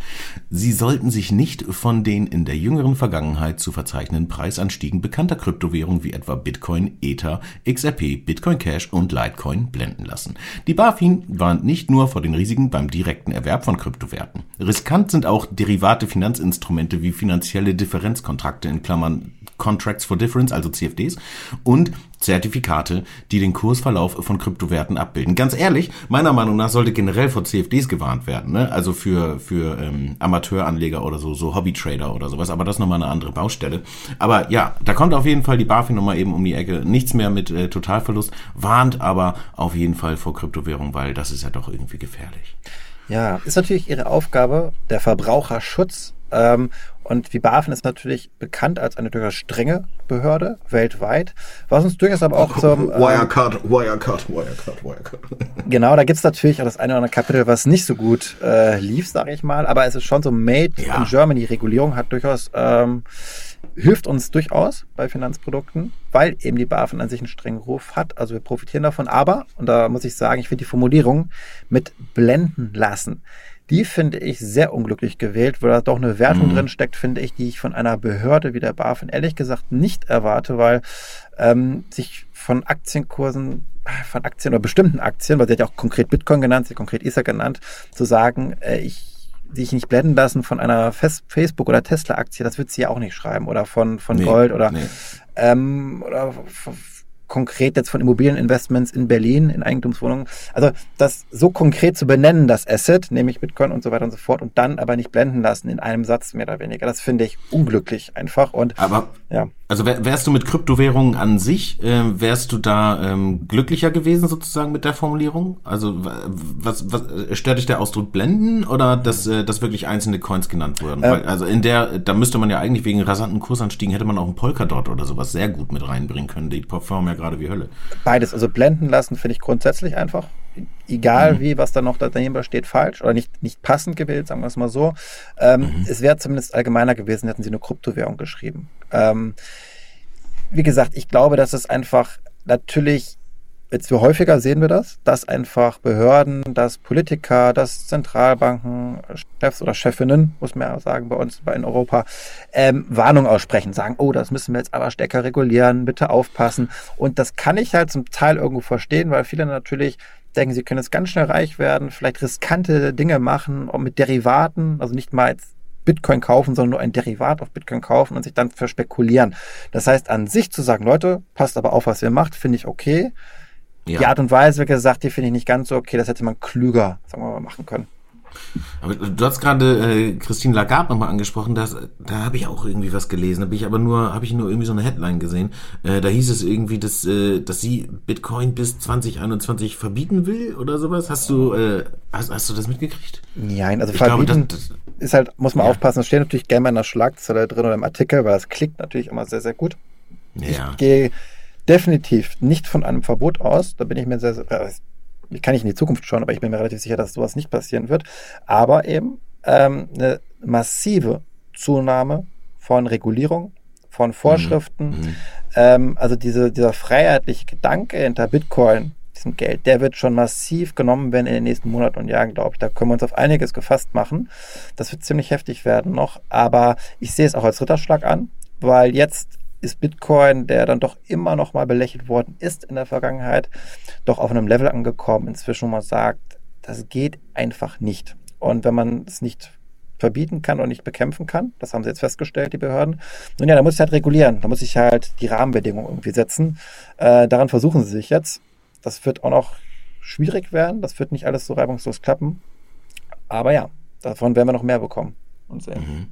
Sie sollten sich nicht von den in der jüngeren Vergangenheit zu verzeichnenden Preisanstiegen bekannter Kryptowährungen wie etwa Bitcoin, Ether, XRP, Bitcoin Cash und Litecoin blenden lassen. Die BaFin warnt nicht nur vor den Risiken beim direkten Erwerb von Kryptowerten. Riskant sind auch auch derivate Finanzinstrumente wie finanzielle Differenzkontrakte in Klammern Contracts for Difference, also CFDs, und Zertifikate, die den Kursverlauf von Kryptowerten abbilden. Ganz ehrlich, meiner Meinung nach sollte generell vor CFDs gewarnt werden, ne? also für, für ähm, Amateuranleger oder so, so Hobbytrader oder sowas, aber das ist nochmal eine andere Baustelle. Aber ja, da kommt auf jeden Fall die BaFin nochmal eben um die Ecke. Nichts mehr mit äh, Totalverlust, warnt aber auf jeden Fall vor Kryptowährung, weil das ist ja doch irgendwie gefährlich. Ja, ist natürlich ihre Aufgabe, der Verbraucherschutz. Ähm, und wie BaFin ist natürlich bekannt als eine durchaus strenge Behörde weltweit, was uns durchaus aber auch zum... Ähm, Wirecard, Wirecard, Wirecard, Wirecard. Genau, da gibt's natürlich auch das eine oder andere Kapitel, was nicht so gut äh, lief, sage ich mal, aber es ist schon so Made ja. in Germany. Regulierung hat durchaus... Ähm, hilft uns durchaus bei Finanzprodukten, weil eben die BaFin an sich einen strengen Ruf hat. Also wir profitieren davon. Aber, und da muss ich sagen, ich finde die Formulierung mit blenden lassen, die finde ich sehr unglücklich gewählt, weil da doch eine Wertung mhm. drin steckt, finde ich, die ich von einer Behörde wie der BaFin ehrlich gesagt nicht erwarte, weil ähm, sich von Aktienkursen von Aktien oder bestimmten Aktien, weil sie hat ja auch konkret Bitcoin genannt, sie hat konkret Ether genannt, zu sagen, äh, ich sich nicht blenden lassen von einer Facebook- oder Tesla-Aktie, das wird sie ja auch nicht schreiben. Oder von, von nee, Gold oder, nee. ähm, oder konkret jetzt von Immobilieninvestments in Berlin, in Eigentumswohnungen. Also das so konkret zu benennen, das Asset, nämlich Bitcoin und so weiter und so fort, und dann aber nicht blenden lassen in einem Satz mehr oder weniger. Das finde ich unglücklich einfach. Und aber ja. Also wärst du mit Kryptowährungen an sich, äh, wärst du da ähm, glücklicher gewesen sozusagen mit der Formulierung? Also was, was stört dich der Ausdruck blenden oder dass, äh, dass wirklich einzelne Coins genannt wurden? Ähm, Weil, also in der, da müsste man ja eigentlich wegen rasanten Kursanstiegen hätte man auch einen Polkadot oder sowas sehr gut mit reinbringen können. Die performen ja gerade wie Hölle. Beides, also blenden lassen finde ich grundsätzlich einfach egal mhm. wie, was da noch dahinter steht, falsch oder nicht, nicht passend gewählt, sagen wir es mal so. Ähm, mhm. Es wäre zumindest allgemeiner gewesen, hätten sie eine Kryptowährung geschrieben. Ähm, wie gesagt, ich glaube, dass es einfach natürlich jetzt für häufiger sehen wir das, dass einfach Behörden, dass Politiker, dass Zentralbanken, Chefs oder Chefinnen, muss man ja sagen, bei uns in Europa, ähm, Warnung aussprechen, sagen, oh, das müssen wir jetzt aber stärker regulieren, bitte aufpassen. Und das kann ich halt zum Teil irgendwo verstehen, weil viele natürlich denken, sie können jetzt ganz schnell reich werden, vielleicht riskante Dinge machen, auch mit Derivaten, also nicht mal jetzt Bitcoin kaufen, sondern nur ein Derivat auf Bitcoin kaufen und sich dann verspekulieren. Das heißt, an sich zu sagen, Leute, passt aber auf, was ihr macht, finde ich okay. Ja. Die Art und Weise, wie gesagt, die finde ich nicht ganz so okay. Das hätte man klüger, sagen wir mal, machen können. Aber du hast gerade äh, Christine Lagarde nochmal angesprochen, das, da habe ich auch irgendwie was gelesen, da bin ich aber nur, habe ich nur irgendwie so eine Headline gesehen. Äh, da hieß es irgendwie, dass, äh, dass sie Bitcoin bis 2021 verbieten will oder sowas. Hast du, äh, hast, hast du das mitgekriegt? Nein, also ich verbieten glaube, das, das, ist halt, muss man ja. aufpassen, das steht natürlich gerne mal in der Schlagzeile drin oder im Artikel, weil das klickt natürlich immer sehr, sehr gut. Ja. Ich gehe definitiv nicht von einem Verbot aus. Da bin ich mir sehr, sehr äh, kann ich in die Zukunft schauen, aber ich bin mir relativ sicher, dass sowas nicht passieren wird. Aber eben ähm, eine massive Zunahme von Regulierung, von Vorschriften. Mhm. mhm. Ähm, also diese, dieser freiheitliche Gedanke hinter Bitcoin, diesem Geld, der wird schon massiv genommen werden in den nächsten Monaten und Jahren, glaube ich. Da können wir uns auf einiges gefasst machen. Das wird ziemlich heftig werden noch. Aber ich sehe es auch als Ritterschlag an, weil jetzt ist Bitcoin, der dann doch immer noch mal belächelt worden ist in der Vergangenheit, doch auf einem Level angekommen, inzwischen wo man sagt, das geht einfach nicht. Und wenn man es nicht verbieten kann und nicht bekämpfen kann, das haben sie jetzt festgestellt, die Behörden, nun ja, da muss ich halt regulieren, da muss ich halt die Rahmenbedingungen irgendwie setzen. Äh, daran versuchen sie sich jetzt. Das wird auch noch schwierig werden, das wird nicht alles so reibungslos klappen. Aber ja, davon werden wir noch mehr bekommen und sehen. Mhm.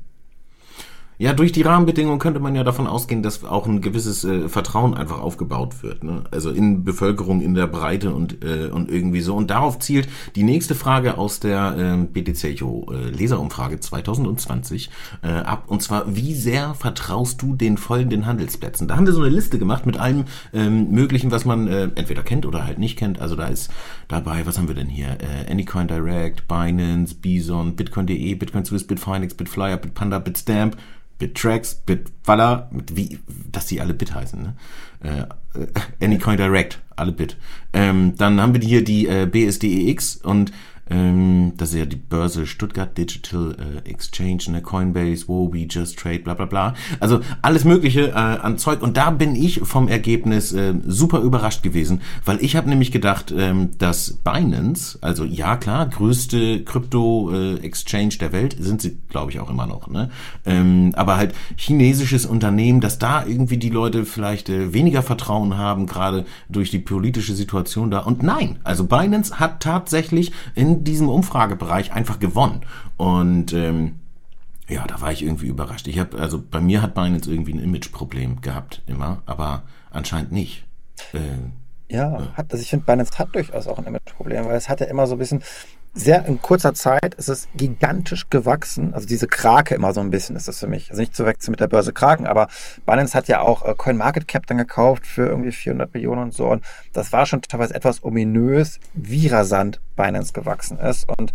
Ja, durch die Rahmenbedingungen könnte man ja davon ausgehen, dass auch ein gewisses äh, Vertrauen einfach aufgebaut wird. Ne? Also in Bevölkerung, in der Breite und, äh, und irgendwie so. Und darauf zielt die nächste Frage aus der äh, BTC Echo äh, Leserumfrage 2020 äh, ab. Und zwar, wie sehr vertraust du den folgenden Handelsplätzen? Da haben wir so eine Liste gemacht mit allem ähm, Möglichen, was man äh, entweder kennt oder halt nicht kennt. Also da ist dabei, was haben wir denn hier? Äh, Anycoin Direct, Binance, Bison, Bitcoin.de, Bitcoin Swiss, Bitfinex, Bitflyer, Bitpanda, Bitstamp, Bittracks, Bitwaller, wie, dass die alle Bit heißen, ne? Äh, äh Anycoin Direct, alle Bit. Ähm, dann haben wir hier die äh, BSDEX und ähm, das ist ja die Börse Stuttgart Digital äh, Exchange, ne, Coinbase, Wobi, Just Trade, bla bla bla. Also alles Mögliche äh, an Zeug. Und da bin ich vom Ergebnis äh, super überrascht gewesen, weil ich habe nämlich gedacht, ähm, dass Binance, also ja klar, größte Krypto-Exchange äh, der Welt, sind sie, glaube ich, auch immer noch. Ne? Ähm, aber halt chinesisches Unternehmen, dass da irgendwie die Leute vielleicht äh, weniger Vertrauen haben, gerade durch die politische Situation da. Und nein, also Binance hat tatsächlich in diesem Umfragebereich einfach gewonnen. Und ähm, ja, da war ich irgendwie überrascht. Ich habe, also bei mir hat Binance irgendwie ein Imageproblem gehabt immer, aber anscheinend nicht. Äh, ja, hat, also ich finde, Binance hat durchaus auch ein Imageproblem, weil es hat ja immer so ein bisschen, sehr in kurzer Zeit ist es gigantisch gewachsen. Also diese Krake immer so ein bisschen ist das für mich. Also nicht zu wechseln mit der Börse Kraken, aber Binance hat ja auch äh, CoinMarketCap dann gekauft für irgendwie 400 Millionen und so. Und das war schon teilweise etwas ominös, wie rasant Binance gewachsen ist. Und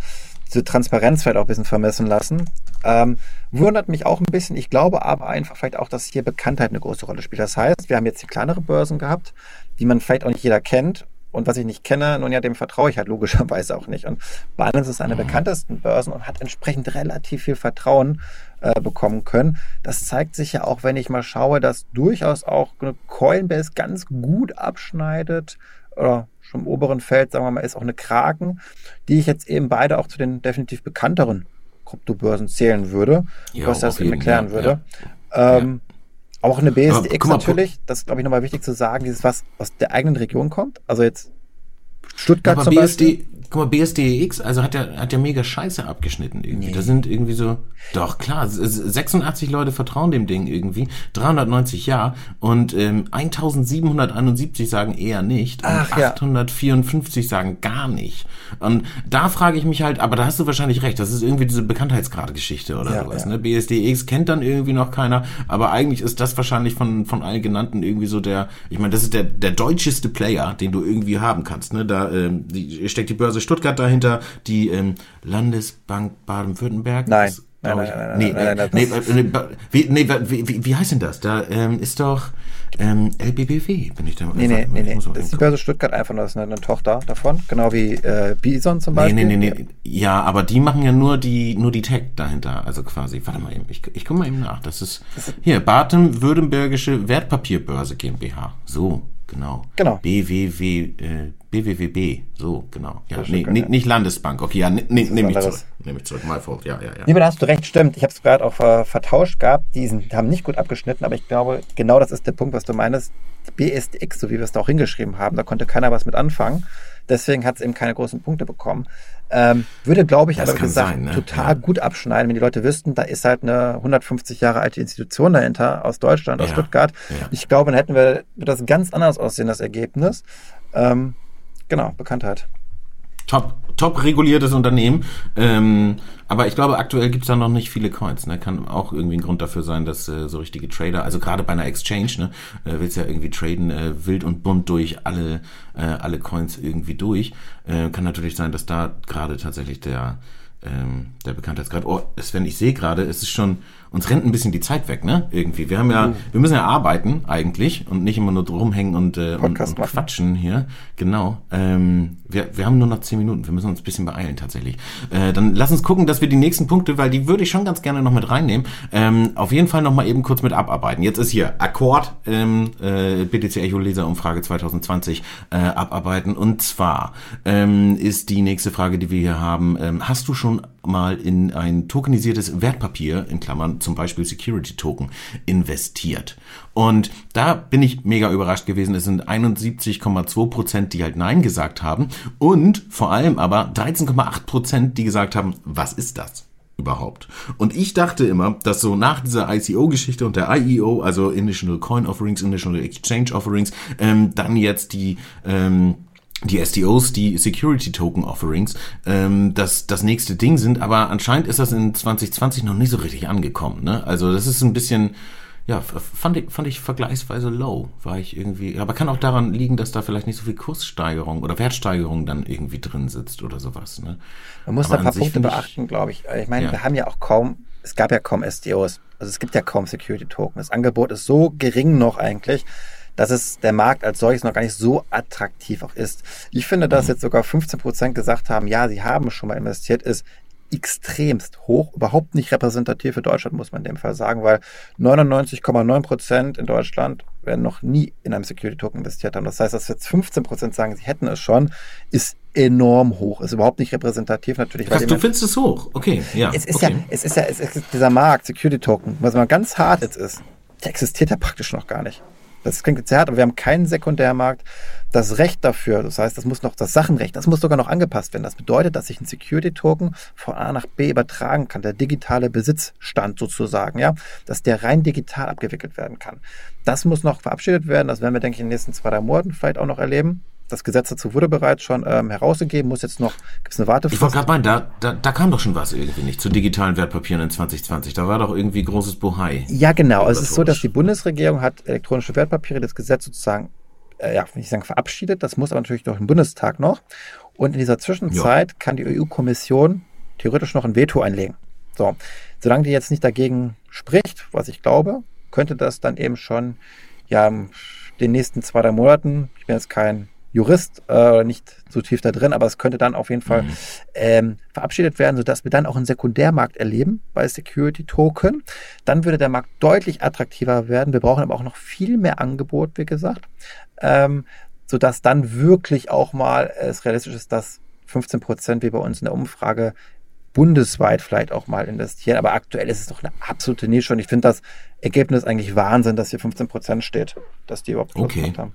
diese Transparenz vielleicht auch ein bisschen vermessen lassen. Ähm, wundert mich auch ein bisschen. Ich glaube aber einfach vielleicht auch, dass hier Bekanntheit eine große Rolle spielt. Das heißt, wir haben jetzt die kleinere Börsen gehabt, die man vielleicht auch nicht jeder kennt und was ich nicht kenne, nun ja, dem vertraue ich halt logischerweise auch nicht. Und Binance ist eine der mhm. bekanntesten Börsen und hat entsprechend relativ viel Vertrauen äh, bekommen können. Das zeigt sich ja auch, wenn ich mal schaue, dass durchaus auch Coinbase ganz gut abschneidet oder schon im oberen Feld, sagen wir mal, ist auch eine Kraken, die ich jetzt eben beide auch zu den definitiv bekannteren Kryptobörsen zählen würde, ja, was das eben erklären würde. Ja. Ähm, ja. Auch eine BSDX mal, natürlich, das ist glaube ich nochmal wichtig zu sagen, dieses was aus der eigenen Region kommt. Also jetzt Stuttgart ja, zum BSD, Beispiel. Guck mal, BSDEX, also hat ja, hat ja mega scheiße abgeschnitten irgendwie. Nee. Da sind irgendwie so, doch klar, 86 Leute vertrauen dem Ding irgendwie, 390 ja und ähm, 1771 sagen eher nicht und Ach, 854 ja. sagen gar nicht. Und da frage ich mich halt, aber da hast du wahrscheinlich recht, das ist irgendwie diese Bekanntheitsgrad-Geschichte oder ja, sowas. Ja. Ne? BSDX kennt dann irgendwie noch keiner, aber eigentlich ist das wahrscheinlich von, von allen genannten irgendwie so der, ich meine, das ist der, der deutscheste Player, den du irgendwie haben kannst. Ne? Da ähm, die, steckt die Börse Stuttgart dahinter, die ähm, Landesbank Baden-Württemberg. Nein. Nein, nein, nein, nee, nein, nein, nee, nee, nee, wie, nee, wie, wie, wie heißt denn das? Da ähm, ist doch ähm, LBBW, bin ich da. Nee, nee, nee, nee. Das ist die Börse Stuttgart einfach nur, das ist eine, eine Tochter davon, genau wie äh, Bison zum Beispiel. Nee, nee, nee, nee. Ja, aber die machen ja nur die, nur die Tech dahinter, also quasi. Warte mal eben, ich, ich guck mal eben nach. Das ist, hier, Baden-Württembergische Wertpapierbörse GmbH. So, genau. Genau. BWW, äh, BWWB, so, genau. Ja, nee, nee, nicht Landesbank. Okay, ja, nee, nehme ich zurück. Nehme ich zurück, my fault. Ja, ja, ja. Nee, da hast du recht, stimmt. Ich habe es gerade auch äh, vertauscht gehabt. Die sind, haben nicht gut abgeschnitten, aber ich glaube, genau das ist der Punkt, was du meinst. BSDX, so wie wir es da auch hingeschrieben haben, da konnte keiner was mit anfangen. Deswegen hat es eben keine großen Punkte bekommen. Ähm, würde, glaube ich, das aber gesagt, sein, ne? total ja. gut abschneiden, wenn die Leute wüssten, da ist halt eine 150 Jahre alte Institution dahinter aus Deutschland, aus ja. Stuttgart. Ja. Ich glaube, dann hätten wir das ganz anders aussehen, das Ergebnis. Ähm, Genau, Bekanntheit. Top, top reguliertes Unternehmen. Ähm, aber ich glaube, aktuell gibt's da noch nicht viele Coins. Ne? Kann auch irgendwie ein Grund dafür sein, dass äh, so richtige Trader, also gerade bei einer Exchange, ne, äh, willst ja irgendwie traden, äh, wild und bunt durch alle, äh, alle Coins irgendwie durch. Äh, kann natürlich sein, dass da gerade tatsächlich der, ähm, der Bekanntheitsgrad, oh, Sven, ich sehe gerade, es ist schon uns rennt ein bisschen die Zeit weg, ne? Irgendwie. Wir haben ja, mhm. wir müssen ja arbeiten eigentlich und nicht immer nur rumhängen und, äh, und, und quatschen hier. Genau. Ähm, wir, wir haben nur noch zehn Minuten. Wir müssen uns ein bisschen beeilen tatsächlich. Äh, dann lass uns gucken, dass wir die nächsten Punkte, weil die würde ich schon ganz gerne noch mit reinnehmen, ähm, auf jeden Fall noch mal eben kurz mit abarbeiten. Jetzt ist hier Akkord, ähm, äh, BTC Echo Leser Umfrage 2020 äh, abarbeiten. Und zwar ähm, ist die nächste Frage, die wir hier haben, ähm, hast du schon mal in ein tokenisiertes Wertpapier, in Klammern zum Beispiel Security Token, investiert. Und da bin ich mega überrascht gewesen. Es sind 71,2 Prozent, die halt Nein gesagt haben und vor allem aber 13,8 Prozent, die gesagt haben, was ist das? überhaupt. Und ich dachte immer, dass so nach dieser ICO-Geschichte und der IEO, also Initial Coin Offerings, Initial Exchange Offerings, ähm, dann jetzt die ähm, die STOs, die Security Token Offerings, ähm, das das nächste Ding sind, aber anscheinend ist das in 2020 noch nicht so richtig angekommen. Ne? Also das ist ein bisschen, ja, fand ich, fand ich vergleichsweise low, war ich irgendwie, aber kann auch daran liegen, dass da vielleicht nicht so viel Kurssteigerung oder Wertsteigerung dann irgendwie drin sitzt oder sowas. Ne? Man muss aber da ein paar Punkte beachten, glaube ich. Ich meine, ja. wir haben ja auch kaum, es gab ja kaum STOs, also es gibt ja kaum Security Token. Das Angebot ist so gering noch eigentlich dass es der Markt als solches noch gar nicht so attraktiv auch ist. Ich finde, dass mhm. jetzt sogar 15 Prozent gesagt haben, ja, sie haben schon mal investiert, ist extremst hoch, überhaupt nicht repräsentativ für Deutschland, muss man in dem Fall sagen, weil 99,9 Prozent in Deutschland werden noch nie in einem Security Token investiert haben. Das heißt, dass jetzt 15 Prozent sagen, sie hätten es schon, ist enorm hoch. Ist überhaupt nicht repräsentativ natürlich. Ach, du findest es hoch? Okay, ja. Es ist okay. ja, es ist ja, es ist dieser Markt, Security Token, was man ganz hart jetzt ist, der existiert ja praktisch noch gar nicht. Das klingt jetzt hart, aber wir haben keinen Sekundärmarkt. Das Recht dafür, das heißt, das muss noch, das Sachenrecht, das muss sogar noch angepasst werden. Das bedeutet, dass ich ein Security-Token von A nach B übertragen kann, der digitale Besitzstand sozusagen, ja, dass der rein digital abgewickelt werden kann. Das muss noch verabschiedet werden. Das werden wir, denke ich, in den nächsten zwei, drei Monaten vielleicht auch noch erleben das Gesetz dazu wurde bereits schon ähm, herausgegeben, muss jetzt noch, gibt es eine Wartefrist? Ich wollte gerade meinen, da, da, da kam doch schon was irgendwie nicht zu digitalen Wertpapieren in 2020. Da war doch irgendwie großes Bohai. Ja, genau. Also es ist so, dass die Bundesregierung hat elektronische Wertpapiere, das Gesetz sozusagen, äh, ja, will ich sagen, verabschiedet. Das muss aber natürlich durch den Bundestag noch. Und in dieser Zwischenzeit ja. kann die EU-Kommission theoretisch noch ein Veto einlegen. So, solange die jetzt nicht dagegen spricht, was ich glaube, könnte das dann eben schon ja in den nächsten zwei, drei Monaten, ich bin jetzt kein Jurist, äh, nicht so tief da drin, aber es könnte dann auf jeden Fall mhm. ähm, verabschiedet werden, sodass wir dann auch einen Sekundärmarkt erleben bei Security Token. Dann würde der Markt deutlich attraktiver werden. Wir brauchen aber auch noch viel mehr Angebot, wie gesagt, ähm, sodass dann wirklich auch mal es realistisch ist, dass 15 Prozent wie bei uns in der Umfrage bundesweit vielleicht auch mal investieren. Aber aktuell ist es doch eine absolute Nische und ich finde das Ergebnis eigentlich Wahnsinn, dass hier 15 Prozent steht, dass die überhaupt okay. haben.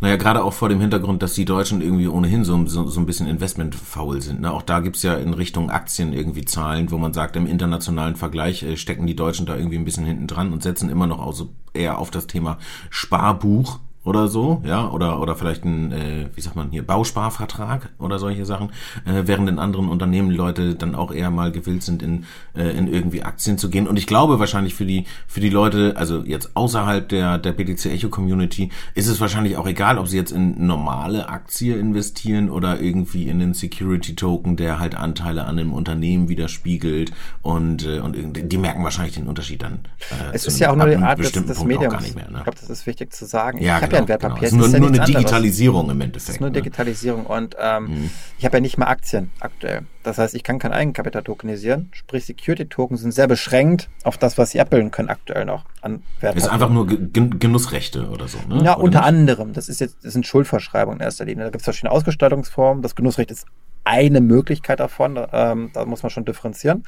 Naja, gerade auch vor dem Hintergrund, dass die Deutschen irgendwie ohnehin so, so, so ein bisschen investmentfaul sind. Ne? Auch da gibt's ja in Richtung Aktien irgendwie Zahlen, wo man sagt, im internationalen Vergleich äh, stecken die Deutschen da irgendwie ein bisschen hinten dran und setzen immer noch auch so eher auf das Thema Sparbuch oder so, ja, oder oder vielleicht ein, äh, wie sagt man hier, Bausparvertrag oder solche Sachen, äh, während in anderen Unternehmen Leute dann auch eher mal gewillt sind, in, äh, in irgendwie Aktien zu gehen. Und ich glaube wahrscheinlich für die für die Leute, also jetzt außerhalb der der BTC Echo Community, ist es wahrscheinlich auch egal, ob sie jetzt in normale Aktie investieren oder irgendwie in den Security Token, der halt Anteile an einem Unternehmen widerspiegelt und äh, und die merken wahrscheinlich den Unterschied dann. Äh, es ist ja auch nur die Art des, des Mediums. Ne? Ich glaube, das ist wichtig zu sagen. Ja, genau, ja ein Wertpapier. Genau. Es ist nur, nur eine Digitalisierung im Endeffekt. Es ist nur ne? Digitalisierung und ähm, mhm. ich habe ja nicht mal Aktien aktuell. Das heißt, ich kann kein Eigenkapital tokenisieren. Sprich, Security-Token sind sehr beschränkt auf das, was sie abbilden können aktuell noch an Wertpapieren. Ist einfach nur Genussrechte oder so, ne? Ja, oder unter nicht? anderem. Das ist jetzt das sind Schuldverschreibungen in erster Linie. Da gibt es verschiedene Ausgestaltungsformen. Das Genussrecht ist eine Möglichkeit davon. Ähm, da muss man schon differenzieren.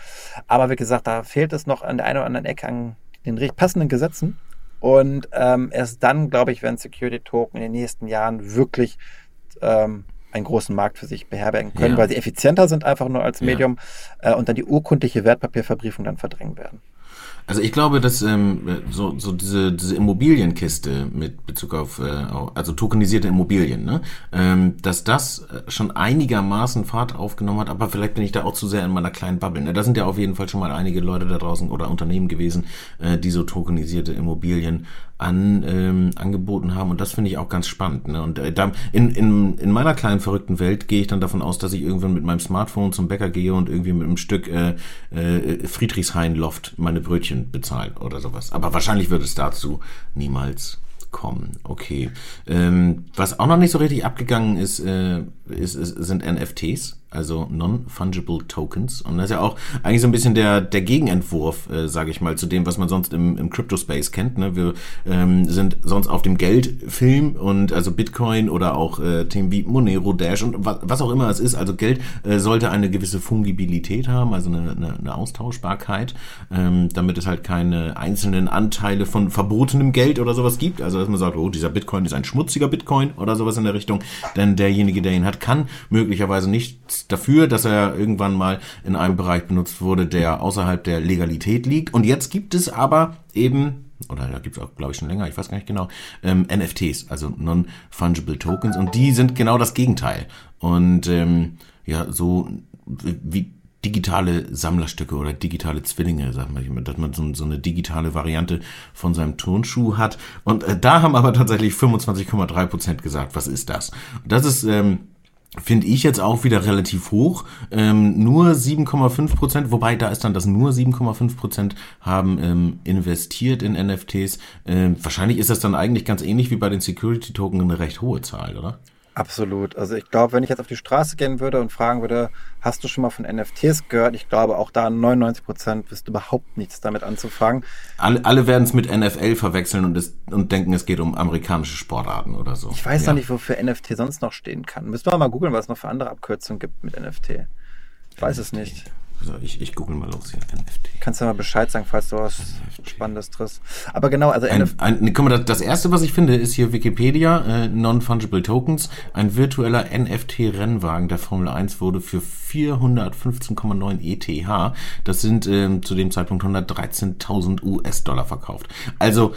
Aber wie gesagt, da fehlt es noch an der einen oder anderen Ecke an den passenden Gesetzen. Und ähm, erst dann, glaube ich, werden Security-Token in den nächsten Jahren wirklich ähm, einen großen Markt für sich beherbergen können, ja. weil sie effizienter sind einfach nur als Medium ja. äh, und dann die urkundliche Wertpapierverbriefung dann verdrängen werden. Also ich glaube, dass ähm, so, so diese, diese Immobilienkiste mit Bezug auf, äh, also tokenisierte Immobilien, ne, ähm, dass das äh, schon einigermaßen Fahrt aufgenommen hat, aber vielleicht bin ich da auch zu sehr in meiner kleinen Bubble. Ne? Da sind ja auf jeden Fall schon mal einige Leute da draußen oder Unternehmen gewesen, äh, die so tokenisierte Immobilien an, ähm, angeboten haben und das finde ich auch ganz spannend. Ne? Und äh, da, in, in, in meiner kleinen verrückten Welt gehe ich dann davon aus, dass ich irgendwann mit meinem Smartphone zum Bäcker gehe und irgendwie mit einem Stück äh, äh, Friedrichshain-Loft meine Brötchen bezahlen oder sowas. Aber wahrscheinlich wird es dazu niemals kommen. Okay. Ähm, was auch noch nicht so richtig abgegangen ist, äh, ist, ist sind NFTs also Non-Fungible Tokens. Und das ist ja auch eigentlich so ein bisschen der, der Gegenentwurf, äh, sage ich mal, zu dem, was man sonst im, im Crypto-Space kennt. Ne? Wir ähm, sind sonst auf dem Geldfilm und also Bitcoin oder auch äh, Themen wie Monero, Dash und was, was auch immer es ist. Also Geld äh, sollte eine gewisse Fungibilität haben, also eine, eine, eine Austauschbarkeit, ähm, damit es halt keine einzelnen Anteile von verbotenem Geld oder sowas gibt. Also dass man sagt, oh, dieser Bitcoin ist ein schmutziger Bitcoin oder sowas in der Richtung. Denn derjenige, der ihn hat, kann möglicherweise nicht dafür, dass er irgendwann mal in einem Bereich benutzt wurde, der außerhalb der Legalität liegt. Und jetzt gibt es aber eben oder da gibt es auch, glaube ich, schon länger, ich weiß gar nicht genau, ähm, NFTs, also Non-Fungible Tokens. Und die sind genau das Gegenteil. Und ähm, ja, so wie digitale Sammlerstücke oder digitale Zwillinge, sag mal, dass man so, so eine digitale Variante von seinem Turnschuh hat. Und äh, da haben aber tatsächlich 25,3 Prozent gesagt, was ist das? Das ist ähm, finde ich jetzt auch wieder relativ hoch. Ähm, nur 7,5 Prozent, wobei da ist dann das nur 7,5 Prozent haben ähm, investiert in NFTs. Ähm, wahrscheinlich ist das dann eigentlich ganz ähnlich wie bei den Security Token eine recht hohe Zahl, oder? Absolut. Also ich glaube, wenn ich jetzt auf die Straße gehen würde und fragen würde, hast du schon mal von NFTs gehört? Ich glaube, auch da 99 Prozent wirst überhaupt nichts damit anzufangen. Alle, alle werden es mit NFL verwechseln und, es, und denken, es geht um amerikanische Sportarten oder so. Ich weiß ja. noch nicht, wofür NFT sonst noch stehen kann. Müssen wir mal googeln, was es noch für andere Abkürzungen gibt mit NFT. Ich weiß NFT. es nicht. So, ich, ich google mal los hier. NFT. Kannst du mal Bescheid sagen, falls du was NFT. Spannendes triffst. Aber genau, also ein, ein, ne, guck mal, das erste, was ich finde, ist hier Wikipedia, äh, Non-Fungible Tokens. Ein virtueller NFT-Rennwagen der Formel 1 wurde für 415,9 ETH, das sind äh, zu dem Zeitpunkt 113.000 US-Dollar verkauft. Also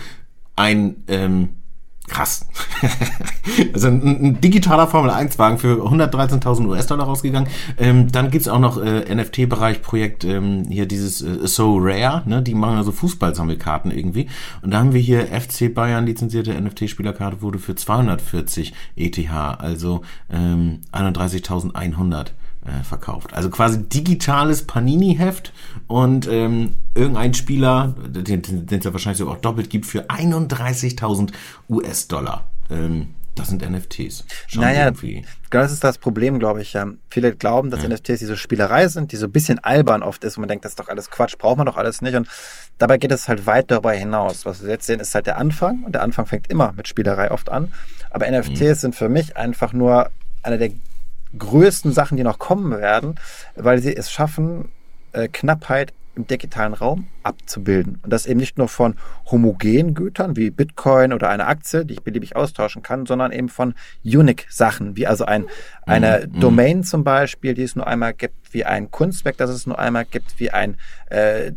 ein ähm, Krass. also ein, ein, digitaler Formel-1-Wagen für 113.000 US-Dollar rausgegangen. Ähm, dann gibt's auch noch äh, NFT-Bereich Projekt, ähm, hier dieses äh, So Rare, ne? die machen also Fußballsammelkarten irgendwie. Und da haben wir hier FC Bayern lizenzierte NFT-Spielerkarte wurde für 240 ETH, also ähm, 31.100 äh, verkauft. Also quasi digitales Panini-Heft und ähm, irgendein Spieler, den, den es ja wahrscheinlich sogar auch doppelt gibt, für 31.000 US-Dollar. Ähm, das sind NFTs. Schon naja, irgendwie. das ist das Problem, glaube ich. Ja. Viele glauben, dass ja. NFTs diese Spielerei sind, die so ein bisschen albern oft ist und man denkt, das ist doch alles Quatsch, braucht man doch alles nicht. Und dabei geht es halt weit darüber hinaus. Was wir jetzt sehen, ist halt der Anfang und der Anfang fängt immer mit Spielerei oft an. Aber NFTs mhm. sind für mich einfach nur einer der größten Sachen, die noch kommen werden, weil sie es schaffen, äh, Knappheit im digitalen Raum abzubilden. Und das eben nicht nur von homogenen Gütern wie Bitcoin oder eine Aktie, die ich beliebig austauschen kann, sondern eben von Unique-Sachen, wie also ein, eine mhm. Domain zum Beispiel, die es nur einmal gibt, wie ein Kunstwerk, das es nur einmal gibt, wie ein äh,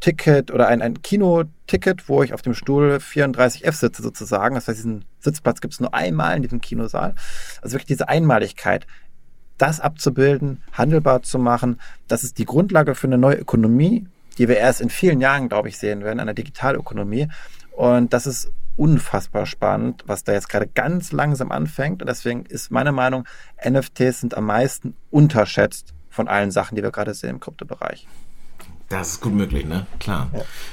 Ticket oder ein, ein Kinoticket, wo ich auf dem Stuhl 34F sitze sozusagen. Das heißt, diesen Sitzplatz gibt es nur einmal in diesem Kinosaal. Also wirklich diese Einmaligkeit, das abzubilden, handelbar zu machen, das ist die Grundlage für eine neue Ökonomie, die wir erst in vielen Jahren, glaube ich, sehen werden, eine Digitalökonomie. Und das ist unfassbar spannend, was da jetzt gerade ganz langsam anfängt. Und deswegen ist meine Meinung, NFTs sind am meisten unterschätzt von allen Sachen, die wir gerade sehen im Kryptobereich. Das ist gut möglich, ne? Klar.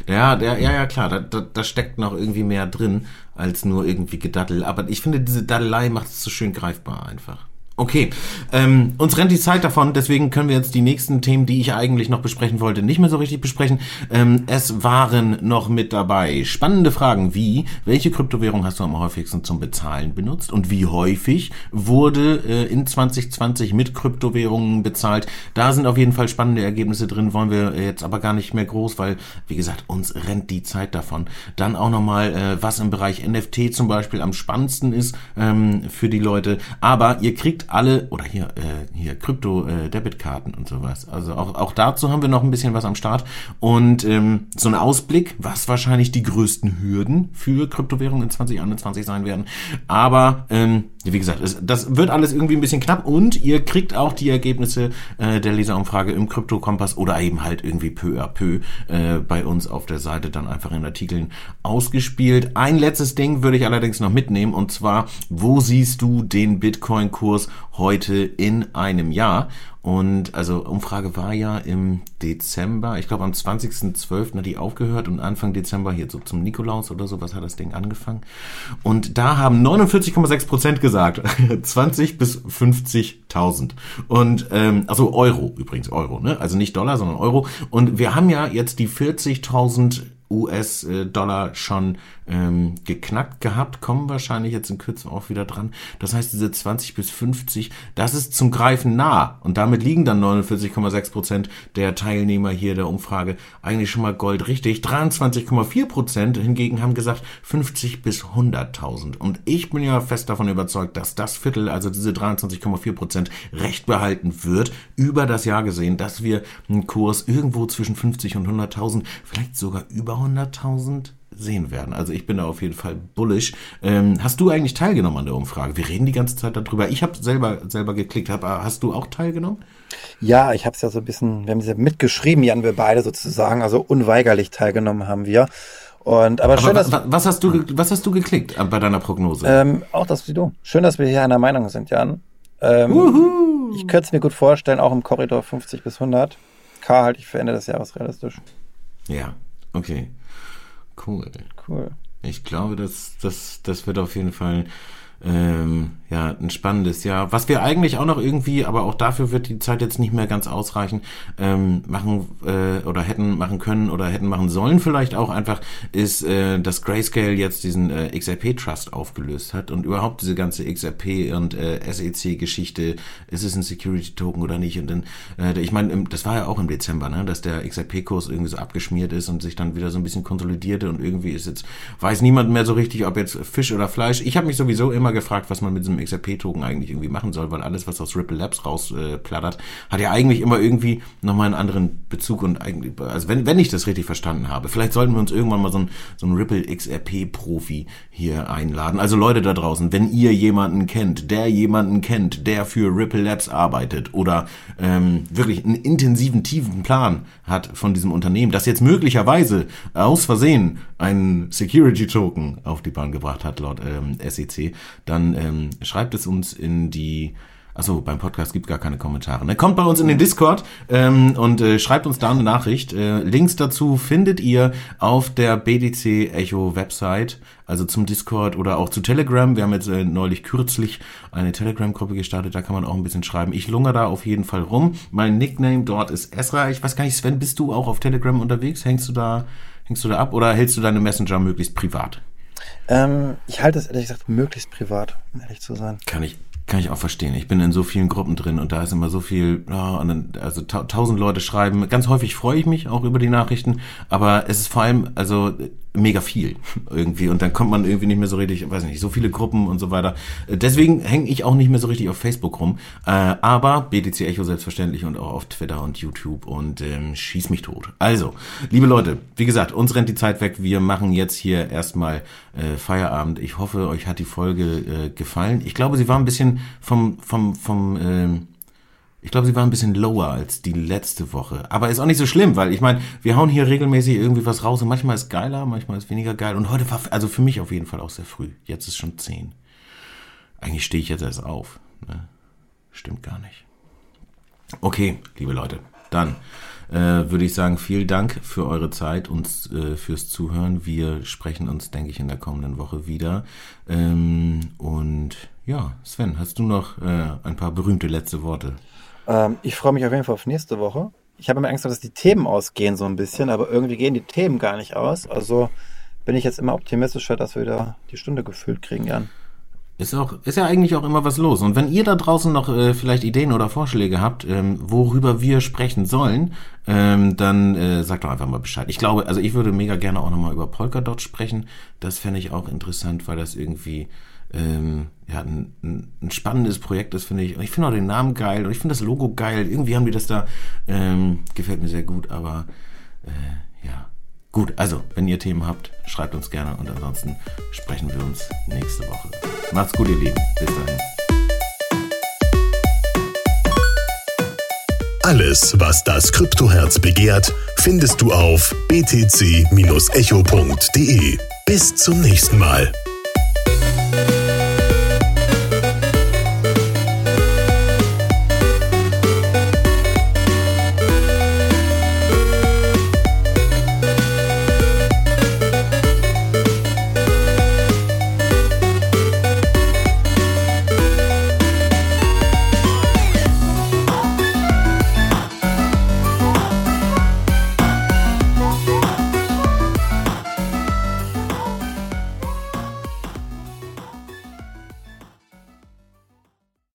Ja, ja, ja, ja klar. Da, da, da steckt noch irgendwie mehr drin als nur irgendwie Gedattel. Aber ich finde, diese Daddelei macht es so schön greifbar einfach. Okay, ähm, uns rennt die Zeit davon, deswegen können wir jetzt die nächsten Themen, die ich eigentlich noch besprechen wollte, nicht mehr so richtig besprechen. Ähm, es waren noch mit dabei spannende Fragen wie, welche Kryptowährung hast du am häufigsten zum Bezahlen benutzt und wie häufig wurde äh, in 2020 mit Kryptowährungen bezahlt? Da sind auf jeden Fall spannende Ergebnisse drin, wollen wir jetzt aber gar nicht mehr groß, weil, wie gesagt, uns rennt die Zeit davon. Dann auch nochmal, äh, was im Bereich NFT zum Beispiel am spannendsten ist ähm, für die Leute. Aber ihr kriegt alle, oder hier, äh, hier Krypto-Debitkarten äh, und sowas. Also auch, auch dazu haben wir noch ein bisschen was am Start. Und ähm, so ein Ausblick, was wahrscheinlich die größten Hürden für Kryptowährungen in 2021 sein werden. Aber ähm, wie gesagt, es, das wird alles irgendwie ein bisschen knapp und ihr kriegt auch die Ergebnisse äh, der Leserumfrage im Krypto-Kompass oder eben halt irgendwie peu à peu äh, bei uns auf der Seite dann einfach in Artikeln ausgespielt. Ein letztes Ding würde ich allerdings noch mitnehmen und zwar, wo siehst du den Bitcoin-Kurs heute in einem Jahr? Und also Umfrage war ja im Dezember, ich glaube am 20.12. hat die aufgehört und Anfang Dezember hier so zum Nikolaus oder so, was hat das Ding angefangen. Und da haben 49,6 Prozent gesagt, 20 bis 50.000. Und ähm, also Euro übrigens, Euro, ne? Also nicht Dollar, sondern Euro. Und wir haben ja jetzt die 40.000 US-Dollar schon ähm, geknackt gehabt, kommen wahrscheinlich jetzt in Kürze auch wieder dran. Das heißt, diese 20 bis 50, das ist zum Greifen nah. Und damit liegen dann 49,6 Prozent der Teilnehmer hier der Umfrage eigentlich schon mal goldrichtig. 23,4 Prozent hingegen haben gesagt 50 bis 100.000. Und ich bin ja fest davon überzeugt, dass das Viertel, also diese 23,4 Prozent, recht behalten wird, über das Jahr gesehen, dass wir einen Kurs irgendwo zwischen 50 und 100.000, vielleicht sogar über 100.000 sehen werden. Also ich bin da auf jeden Fall bullish. Ähm, hast du eigentlich teilgenommen an der Umfrage? Wir reden die ganze Zeit darüber. Ich habe selber selber geklickt. Hab, hast du auch teilgenommen? Ja, ich habe es ja so ein bisschen, wir haben es ja mitgeschrieben, Jan, wir beide sozusagen. Also unweigerlich teilgenommen haben wir. Und aber, aber schön, dass was hast du was hast du geklickt bei deiner Prognose? Ähm, auch das wie du. Schön, dass wir hier einer Meinung sind, Jan. Ähm, ich könnte es mir gut vorstellen, auch im Korridor 50 bis 100. K halte ich für Ende des Jahres realistisch. Ja, okay. Cool. Cool. Ich glaube, das, das, das wird auf jeden Fall ähm, ja, ein spannendes Jahr. Was wir eigentlich auch noch irgendwie, aber auch dafür wird die Zeit jetzt nicht mehr ganz ausreichen, ähm, machen äh, oder hätten machen können oder hätten machen sollen vielleicht auch einfach, ist, äh, dass Grayscale jetzt diesen äh, XRP Trust aufgelöst hat und überhaupt diese ganze XRP und äh, SEC-Geschichte, ist es ein Security-Token oder nicht? Und dann, äh, ich meine, das war ja auch im Dezember, ne, dass der XRP-Kurs irgendwie so abgeschmiert ist und sich dann wieder so ein bisschen konsolidierte und irgendwie ist jetzt, weiß niemand mehr so richtig, ob jetzt Fisch oder Fleisch. Ich habe mich sowieso immer gefragt, was man mit diesem XRP-Token eigentlich irgendwie machen soll, weil alles, was aus Ripple Labs rausplattert, äh, hat ja eigentlich immer irgendwie nochmal einen anderen Bezug und eigentlich, also wenn, wenn ich das richtig verstanden habe, vielleicht sollten wir uns irgendwann mal so ein, so Ripple XRP-Profi hier einladen. Also Leute da draußen, wenn ihr jemanden kennt, der jemanden kennt, der für Ripple Labs arbeitet oder ähm, wirklich einen intensiven, tiefen Plan hat von diesem Unternehmen, das jetzt möglicherweise aus Versehen einen Security-Token auf die Bahn gebracht hat, laut ähm, SEC, dann ähm, schreibt es uns in die Achso, beim Podcast gibt gar keine Kommentare. Ne? Kommt bei uns in den Discord ähm, und äh, schreibt uns da eine Nachricht. Äh, Links dazu findet ihr auf der BDC Echo Website, also zum Discord oder auch zu Telegram. Wir haben jetzt äh, neulich kürzlich eine Telegram-Gruppe gestartet, da kann man auch ein bisschen schreiben. Ich lungere da auf jeden Fall rum. Mein Nickname dort ist Esra. Ich weiß gar nicht, Sven, bist du auch auf Telegram unterwegs? Hängst du da, hängst du da ab oder hältst du deine Messenger möglichst privat? Ähm, ich halte es ehrlich gesagt möglichst privat, um ehrlich zu sein. Kann ich Kann ich auch verstehen. Ich bin in so vielen Gruppen drin und da ist immer so viel, ja, dann, also tausend Leute schreiben. Ganz häufig freue ich mich auch über die Nachrichten, aber es ist vor allem, also mega viel irgendwie und dann kommt man irgendwie nicht mehr so richtig, weiß nicht, so viele Gruppen und so weiter. Deswegen hänge ich auch nicht mehr so richtig auf Facebook rum, äh, aber BTC Echo selbstverständlich und auch auf Twitter und YouTube und ähm, schieß mich tot. Also, liebe Leute, wie gesagt, uns rennt die Zeit weg. Wir machen jetzt hier erstmal äh, Feierabend. Ich hoffe, euch hat die Folge äh, gefallen. Ich glaube, sie war ein bisschen vom vom vom äh, ich glaube, sie war ein bisschen lower als die letzte Woche. Aber ist auch nicht so schlimm, weil ich meine, wir hauen hier regelmäßig irgendwie was raus und manchmal ist geiler, manchmal ist weniger geil. Und heute war, also für mich auf jeden Fall auch sehr früh. Jetzt ist schon zehn. Eigentlich stehe ich jetzt erst auf. Ne? Stimmt gar nicht. Okay, liebe Leute, dann äh, würde ich sagen, vielen Dank für eure Zeit und äh, fürs Zuhören. Wir sprechen uns, denke ich, in der kommenden Woche wieder. Ähm, und ja, Sven, hast du noch äh, ein paar berühmte letzte Worte? Ähm, ich freue mich auf jeden Fall auf nächste Woche. Ich habe immer Angst, dass die Themen ausgehen so ein bisschen, aber irgendwie gehen die Themen gar nicht aus. Also bin ich jetzt immer optimistischer, dass wir wieder die Stunde gefüllt kriegen, Jan. Ist auch, ist ja eigentlich auch immer was los. Und wenn ihr da draußen noch äh, vielleicht Ideen oder Vorschläge habt, ähm, worüber wir sprechen sollen, ähm, dann äh, sagt doch einfach mal Bescheid. Ich glaube, also ich würde mega gerne auch nochmal über Polkadot sprechen. Das fände ich auch interessant, weil das irgendwie ähm, ja, ein, ein, spannendes Projekt ist, finde ich. Und ich finde auch den Namen geil und ich finde das Logo geil. Irgendwie haben die das da, ähm, gefällt mir sehr gut, aber äh, ja. Gut, also, wenn ihr Themen habt, schreibt uns gerne und ansonsten sprechen wir uns nächste Woche. Macht's gut, ihr Lieben. Bis dahin. Alles, was das Kryptoherz begehrt, findest du auf btc-echo.de. Bis zum nächsten Mal.